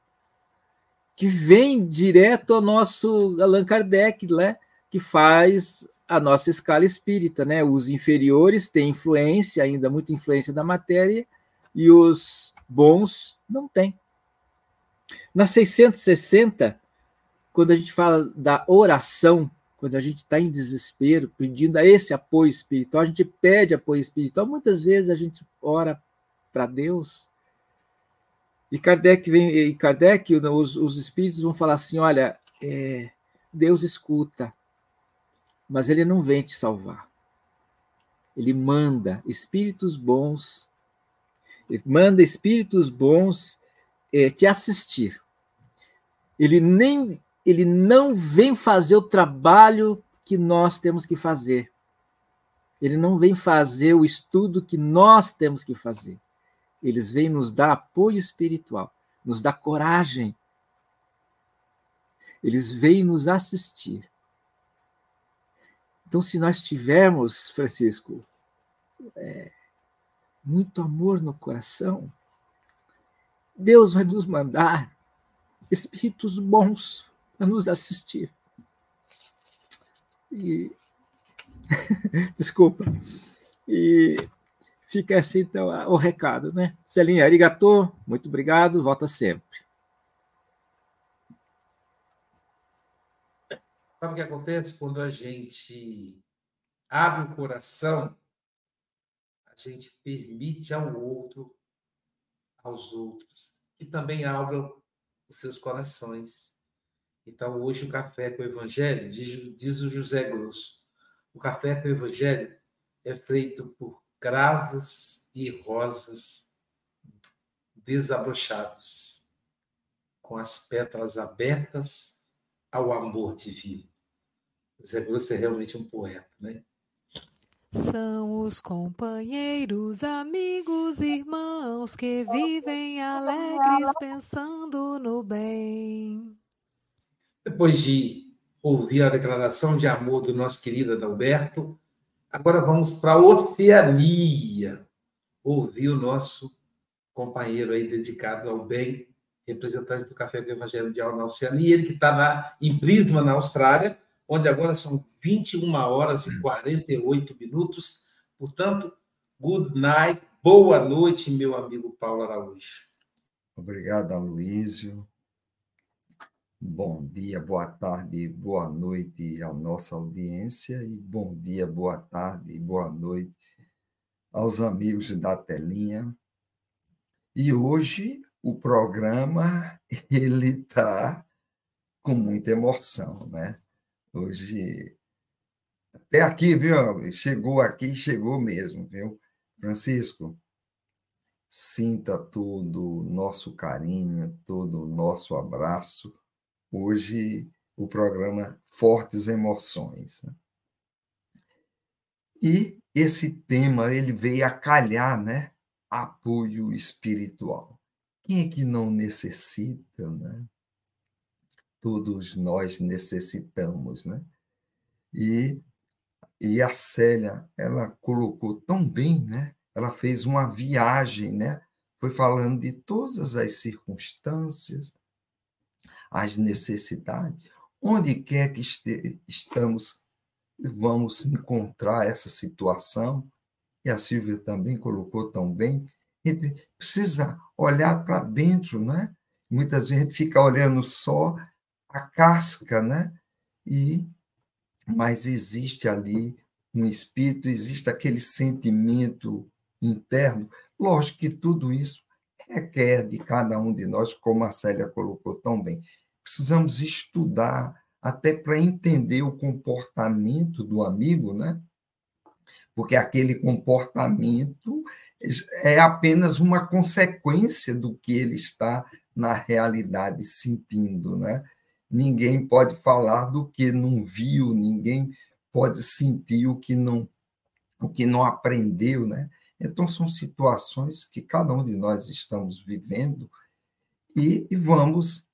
que vem direto ao nosso Allan Kardec, né? que faz a nossa escala espírita, né? Os inferiores têm influência, ainda muita influência da matéria, e os bons não têm. Na 660, quando a gente fala da oração, quando a gente está em desespero, pedindo a esse apoio espiritual, a gente pede apoio espiritual, muitas vezes a gente ora para Deus. E Kardec vem, e Kardec, os, os espíritos vão falar assim: olha, é, Deus escuta, mas ele não vem te salvar. Ele manda espíritos bons, ele manda espíritos bons é, te assistir. Ele nem ele não vem fazer o trabalho que nós temos que fazer. Ele não vem fazer o estudo que nós temos que fazer. Eles vêm nos dar apoio espiritual, nos dar coragem. Eles vêm nos assistir. Então, se nós tivermos, Francisco, é, muito amor no coração, Deus vai nos mandar espíritos bons para nos assistir. E *laughs* desculpa. E fica assim então o recado, né? Celinha, arigatô, muito obrigado, volta sempre. Sabe o que acontece quando a gente abre o coração? A gente permite ao outro, aos outros, que também abram os seus corações. Então, hoje, o café com o Evangelho, diz, diz o José Grosso, o café com o Evangelho é feito por cravos e rosas desabrochados, com as pétalas abertas ao amor divino. Zé Grosso é realmente um poeta, né? São os companheiros, amigos, irmãos que vivem alegres pensando no bem. Depois de ouvir a declaração de amor do nosso querido Adalberto, agora vamos para a Oceania, ouvir o nosso companheiro aí dedicado ao bem, representante do Café do Evangelho de na Oceania, ele que está em Brisbane, na Austrália, onde agora são 21 horas e 48 minutos. Portanto, good night, boa noite, meu amigo Paulo Araújo. Obrigado, Aloísio. Bom dia, boa tarde, boa noite à nossa audiência e bom dia, boa tarde, boa noite aos amigos da telinha. E hoje o programa *laughs* ele está com muita emoção, né? Hoje até aqui, viu? Chegou aqui, chegou mesmo, viu? Francisco, sinta todo o nosso carinho, todo o nosso abraço hoje o programa Fortes Emoções. Né? E esse tema ele veio a calhar, né? Apoio espiritual. Quem é que não necessita, né? Todos nós necessitamos, né? E, e a Célia, ela colocou tão bem, né? Ela fez uma viagem, né? Foi falando de todas as circunstâncias, as necessidades, onde quer que este, estamos, vamos encontrar essa situação, e a Silvia também colocou tão bem, gente precisa olhar para dentro, né? Muitas vezes a gente fica olhando só a casca, né? E mas existe ali um espírito, existe aquele sentimento interno. Lógico que tudo isso requer de cada um de nós, como a Célia colocou tão bem, precisamos estudar até para entender o comportamento do amigo, né? Porque aquele comportamento é apenas uma consequência do que ele está na realidade sentindo, né? Ninguém pode falar do que não viu, ninguém pode sentir o que não o que não aprendeu, né? Então são situações que cada um de nós estamos vivendo e, e vamos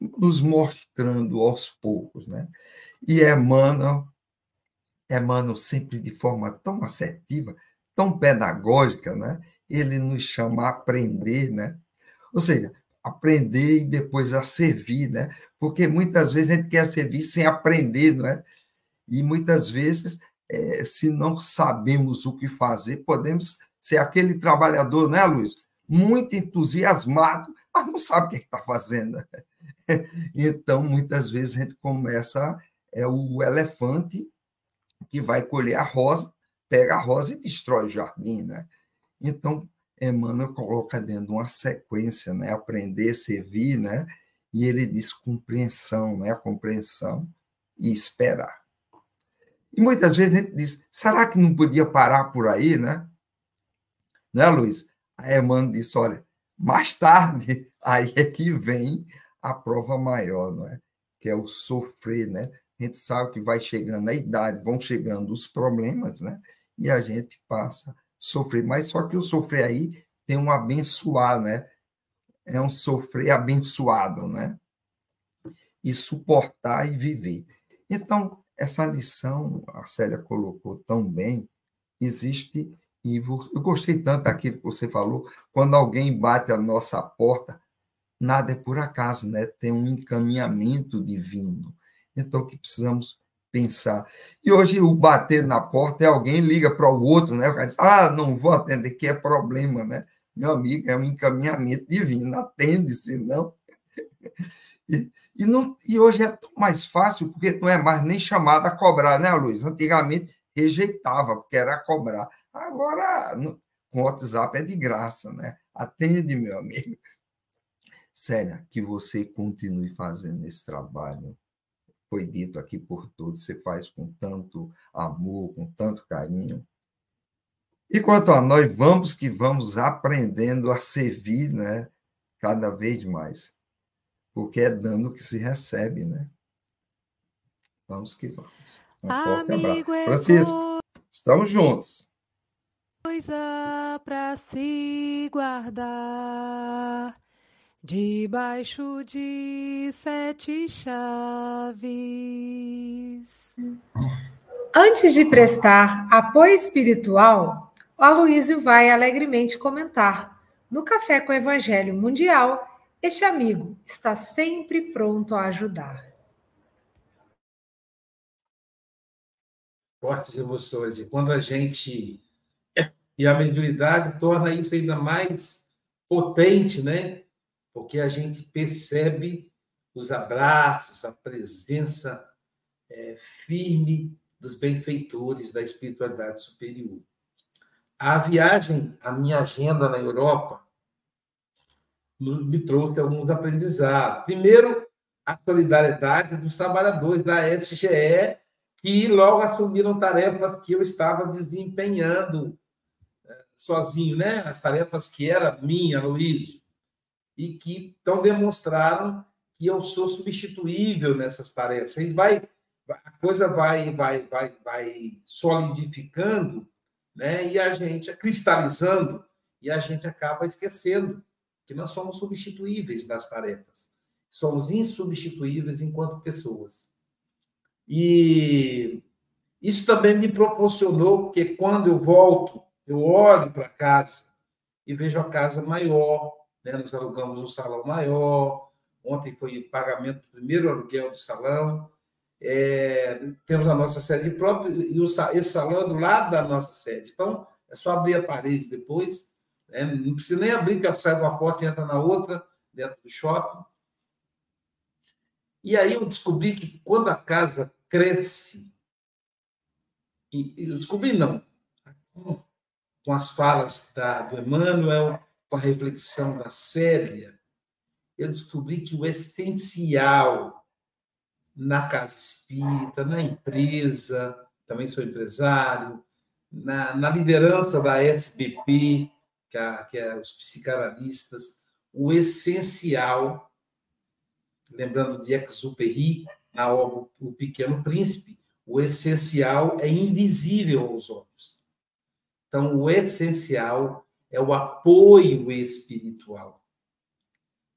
nos mostrando aos poucos, né? E Emmanuel, Emmanuel sempre de forma tão assertiva, tão pedagógica, né? Ele nos chama a aprender, né? Ou seja, aprender e depois a servir, né? Porque muitas vezes a gente quer servir sem aprender, não é? E muitas vezes, é, se não sabemos o que fazer, podemos ser aquele trabalhador, né, Luiz? Muito entusiasmado, mas não sabe o que está fazendo. *laughs* Então, muitas vezes, a gente começa, é o elefante que vai colher a rosa, pega a rosa e destrói o jardim, né? Então, Emmanuel coloca dentro de uma sequência, né? Aprender, servir, né? E ele diz compreensão, né? A compreensão e esperar. E muitas vezes a gente diz, será que não podia parar por aí, né? Né, Luiz? Aí Emmanuel disse, olha, mais tarde, *laughs* aí é que vem a prova maior, não é? Que é o sofrer, né? A gente sabe que vai chegando a idade, vão chegando os problemas, né? E a gente passa a sofrer. Mas só que o sofrer aí tem um abençoar, né? É um sofrer abençoado, né? E suportar e viver. Então, essa lição, a Célia colocou tão bem, existe, e eu gostei tanto daquilo que você falou, quando alguém bate a nossa porta, nada é por acaso, né? Tem um encaminhamento divino. Então, que precisamos pensar. E hoje o bater na porta é alguém liga para o outro, né? O diz, ah, não vou atender, que é problema, né? Meu amigo, é um encaminhamento divino, atende, senão. *laughs* E, e, não, e hoje é tão mais fácil, porque não é mais nem chamado a cobrar, né, Luiz? Antigamente rejeitava, porque era cobrar. Agora, no, com o WhatsApp é de graça, né? Atende, meu amigo. Sério, que você continue fazendo esse trabalho foi dito aqui por todos, você faz com tanto amor, com tanto carinho. E quanto a nós, vamos que vamos aprendendo a servir, né? Cada vez mais. Porque é dando que se recebe, né? Vamos que vamos. Um forte abraço. É Francisco, estamos juntos. Coisa para se guardar debaixo de sete chaves. Antes de prestar apoio espiritual, o Aloísio vai alegremente comentar. No Café com o Evangelho Mundial, este amigo está sempre pronto a ajudar. Fortes emoções. E quando a gente. E a mediunidade torna isso ainda mais potente, né? Porque a gente percebe os abraços, a presença é, firme dos benfeitores da espiritualidade superior. A viagem, a minha agenda na Europa, me trouxe alguns aprendizados. Primeiro, a solidariedade dos trabalhadores da SGE, que logo assumiram tarefas que eu estava desempenhando é, sozinho, né? As tarefas que era minha, Luiz e que então demonstraram que eu sou substituível nessas tarefas. Vai a coisa vai vai vai vai solidificando, né? E a gente cristalizando e a gente acaba esquecendo que nós somos substituíveis das tarefas. Somos insubstituíveis enquanto pessoas. E isso também me proporcionou, porque quando eu volto, eu olho para casa e vejo a casa maior, né? Nós alugamos um salão maior. Ontem foi o pagamento do primeiro aluguel do salão. É, temos a nossa sede própria e o, esse salão é do lado da nossa sede. Então, é só abrir a parede depois. Né? Não precisa nem abrir, que sai de uma porta e entra na outra, dentro do shopping. E aí eu descobri que quando a casa cresce, e eu descobri não, com as falas da, do Emmanuel, com a reflexão da Célia, eu descobri que o essencial na casa espírita, na empresa, também sou empresário, na, na liderança da SBP, que é, que é os psicanalistas, o essencial, lembrando de Exupéry, na obra O Pequeno Príncipe, o essencial é invisível aos olhos. Então, o essencial é o apoio espiritual.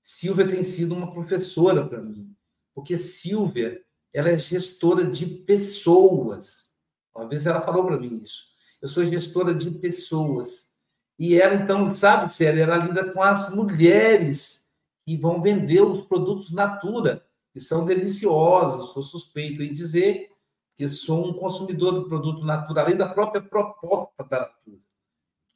Silvia tem sido uma professora para mim, porque Silvia ela é gestora de pessoas. Uma vez ela falou para mim isso. Eu sou gestora de pessoas. E ela, então, sabe, Célia, ela lida com as mulheres que vão vender os produtos Natura, que são deliciosos. Estou suspeito em dizer que sou um consumidor do produto natural, além da própria proposta da natura,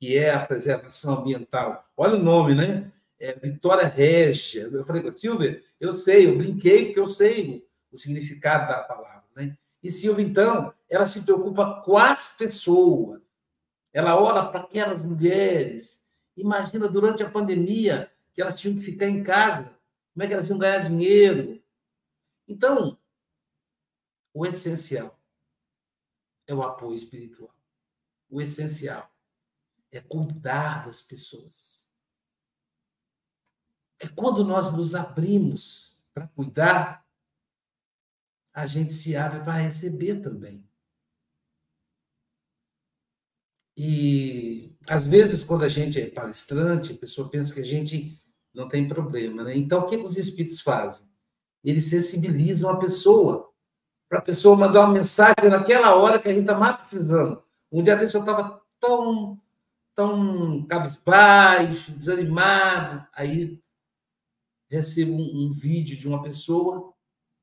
que é a preservação ambiental. Olha o nome, né? É Vitória Régia. Eu falei, Silvia, eu sei, eu brinquei porque eu sei o significado da palavra, né? E Silvia, então, ela se preocupa com as pessoas. Ela ora para aquelas mulheres. Imagina, durante a pandemia, que elas tinham que ficar em casa. Como é que elas que ganhar dinheiro? Então, o essencial é o apoio espiritual. O essencial é cuidar das pessoas. E quando nós nos abrimos para cuidar, a gente se abre para receber também. E às vezes, quando a gente é palestrante, a pessoa pensa que a gente não tem problema, né? Então, o que os espíritos fazem? Eles sensibilizam a pessoa para a pessoa mandar uma mensagem naquela hora que a gente está mais precisando. Um dia desse eu estava tão, tão cabisbaixo, desanimado, aí recebo um, um, vídeo de uma pessoa,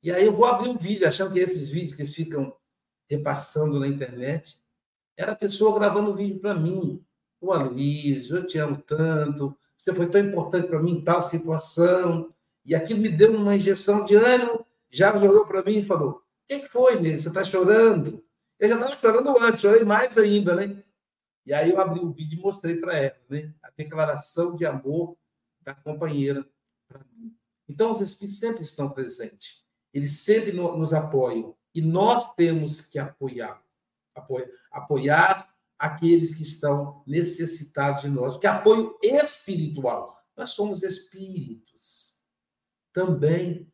e aí eu vou abrir um vídeo, achando que esses vídeos que eles ficam repassando na internet, era a pessoa gravando um vídeo para mim. O Aloysio, eu te amo tanto, você foi tão importante para mim em tal situação, e aquilo me deu uma injeção de ânimo, já olhou para mim e falou, que, que foi, Nele? Você está chorando? Eu já estava chorando antes, chorei mais ainda, né? E aí eu abri o vídeo e mostrei para ela, né? A declaração de amor da companheira para mim. Então, os Espíritos sempre estão presentes. Eles sempre nos apoiam. E nós temos que apoiar. Apoiar, apoiar aqueles que estão necessitados de nós. Que apoio espiritual. Nós somos espíritos. Também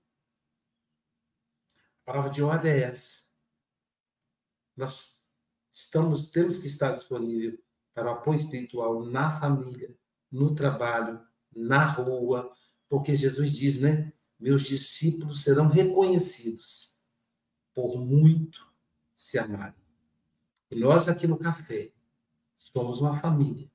a palavra de ordem é essa. Nós estamos, temos que estar disponível para o apoio espiritual na família, no trabalho, na rua, porque Jesus diz, né? Meus discípulos serão reconhecidos por muito se amarem. E nós aqui no café somos uma família.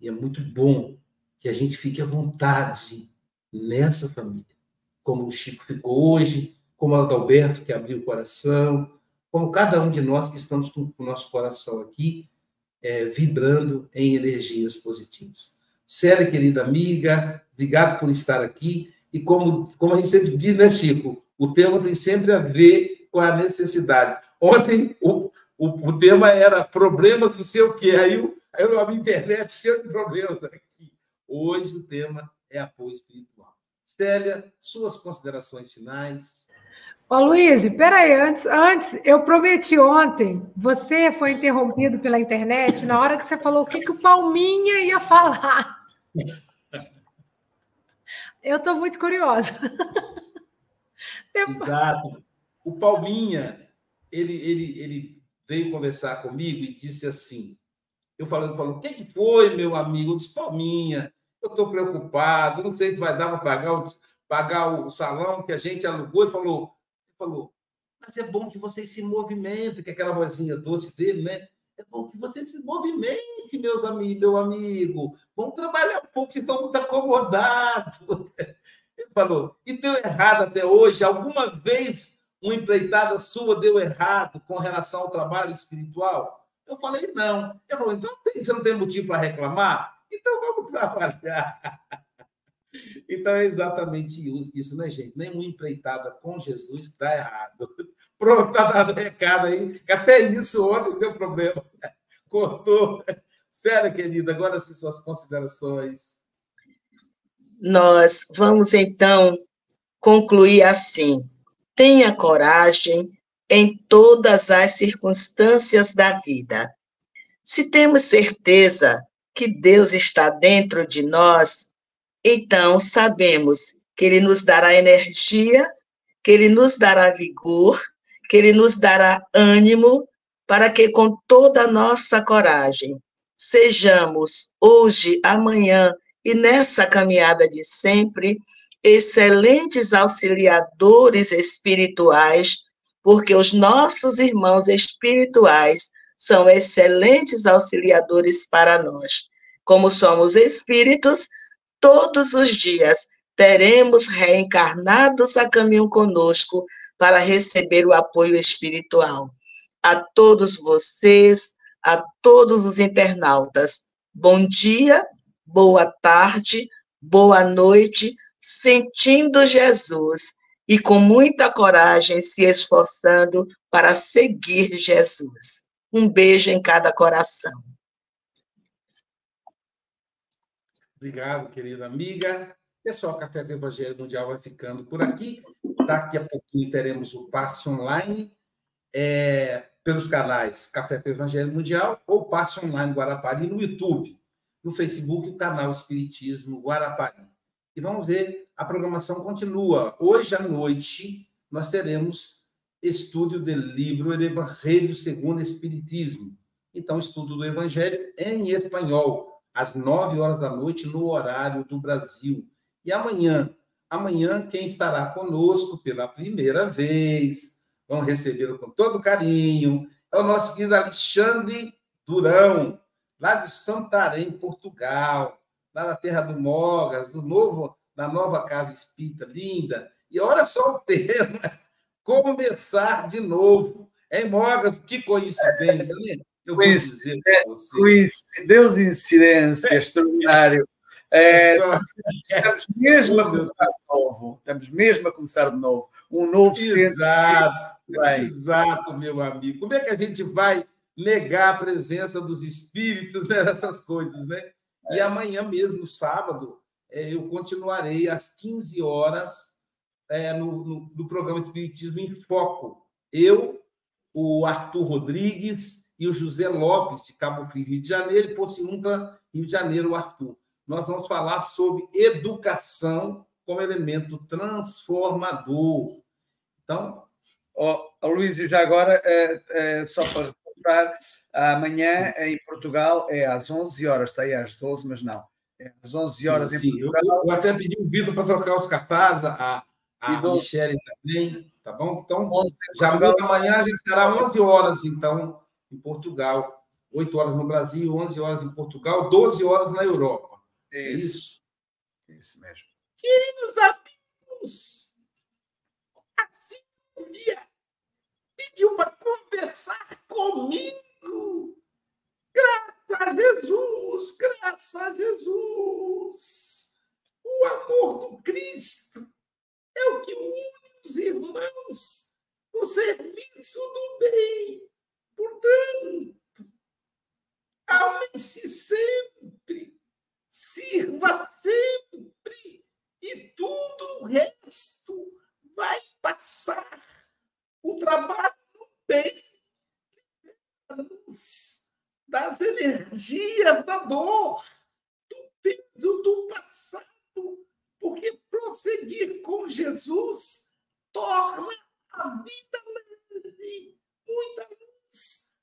E é muito bom que a gente fique à vontade nessa família, como o Chico ficou hoje, como o Adalberto, que abriu o coração, como cada um de nós que estamos com o nosso coração aqui, é, vibrando em energias positivas. Célia, querida amiga, obrigado por estar aqui. E como, como a gente sempre diz, né, Chico? O tema tem sempre a ver com a necessidade. Ontem o, o, o tema era problemas, não sei o quê. Aí, eu, eu, a minha internet cheia de problemas aqui. Hoje o tema é apoio espiritual. Célia, suas considerações finais. Ô, Luiz, peraí, antes, antes, eu prometi ontem, você foi interrompido pela internet na hora que você falou o que, que o Palminha ia falar. *laughs* Eu estou muito curiosa. Exato. O Palminha, ele, ele, ele veio conversar comigo e disse assim, eu falando, falando, o que, que foi, meu amigo? Eu disse, Palminha, eu estou preocupado, não sei se vai dar para pagar o, pagar o salão que a gente alugou. E falou, falou, mas é bom que vocês se movimentem, que aquela vozinha doce dele, né? É bom que você se movimente, meus amigos, meu amigo. Vamos trabalhar um pouco, vocês estão muito acomodados. *laughs* Ele falou, e deu errado até hoje? Alguma vez uma empreitada sua deu errado com relação ao trabalho espiritual? Eu falei, não. Ele falou, então você não tem motivo para reclamar? Então vamos *laughs* trabalhar. Então é exatamente isso, né, gente? Nenhuma empreitada com Jesus está errado. *laughs* Pronto, está dado recado aí, que até isso ontem deu problema. *laughs* Cortou. Sério, querida, agora sim suas considerações. Nós vamos então concluir assim. Tenha coragem em todas as circunstâncias da vida. Se temos certeza que Deus está dentro de nós, então sabemos que Ele nos dará energia, que Ele nos dará vigor, que Ele nos dará ânimo, para que com toda a nossa coragem sejamos hoje, amanhã e nessa caminhada de sempre excelentes auxiliadores espirituais, porque os nossos irmãos espirituais são excelentes auxiliadores para nós. Como somos espíritos, todos os dias teremos reencarnados a caminho conosco para receber o apoio espiritual. a todos vocês, a todos os internautas. Bom dia, boa tarde, boa noite, sentindo Jesus e com muita coragem se esforçando para seguir Jesus. Um beijo em cada coração. Obrigado, querida amiga. Pessoal, Café do Evangelho Mundial vai ficando por aqui. Daqui a pouquinho teremos o passe online é, pelos canais Café do Evangelho Mundial ou passe online Guarapari no YouTube, no Facebook, o canal Espiritismo Guarapari. E vamos ver, a programação continua. Hoje à noite nós teremos estudo do livro Evangelho segundo Espiritismo. Então, estudo do Evangelho em espanhol às nove horas da noite, no horário do Brasil. E amanhã, amanhã, quem estará conosco pela primeira vez, vamos recebê-lo com todo carinho, é o nosso querido Alexandre Durão, lá de Santarém, Portugal, lá na terra do Mogas, do novo, da nova casa espírita, linda. E olha só o tema, começar de novo. Em Mogas, que coincidência, né? Eu vou dizer Coincidência, extraordinário. É, estamos mesmo a começar de novo. Estamos mesmo a começar de novo. Um novo Exato, centro. Exato, meu amigo. Como é que a gente vai negar a presença dos espíritos nessas coisas, né? E amanhã mesmo, no sábado, é, eu continuarei às 15 horas é, no, no, no programa Espiritismo em Foco. Eu, o Arthur Rodrigues e o José Lopes, de Cabo Frio, Rio de Janeiro, e Porciúncula, Rio de Janeiro, o Arthur. Nós vamos falar sobre educação como elemento transformador. Então. Oh, Luís, já agora, é, é, só para reforçar, amanhã sim. em Portugal é às 11 horas, está aí às 12, mas não. É às 11 horas sim, em. Portugal. Eu, eu, até pedi o Vitor para trocar os cartazes, a, a Michele também, tá bom? Então, já amanhã já será 11 horas, então, em Portugal, 8 horas no Brasil, 11 horas em Portugal, 12 horas na Europa. É isso. É isso mesmo. Queridos amigos, assim um dia pediu para conversar comigo. Graças a Jesus, graças a Jesus. O amor do Cristo é o que une os irmãos no serviço do bem. Portanto, ame-se sempre, sirva sempre, e tudo o resto vai passar. O trabalho no bem das energias da dor, do peso do passado, porque prosseguir com Jesus torna a vida leve, muita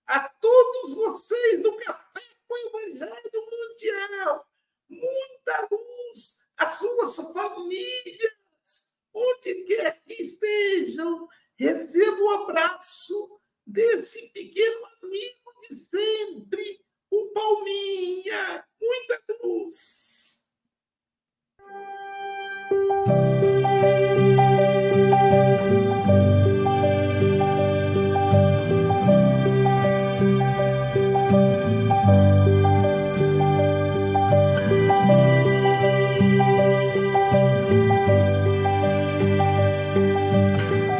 a todos vocês do Café com o Evangelho Mundial. Muita luz às suas famílias, onde quer que estejam. recebo o um abraço desse pequeno amigo de sempre, o Palminha. Muita luz.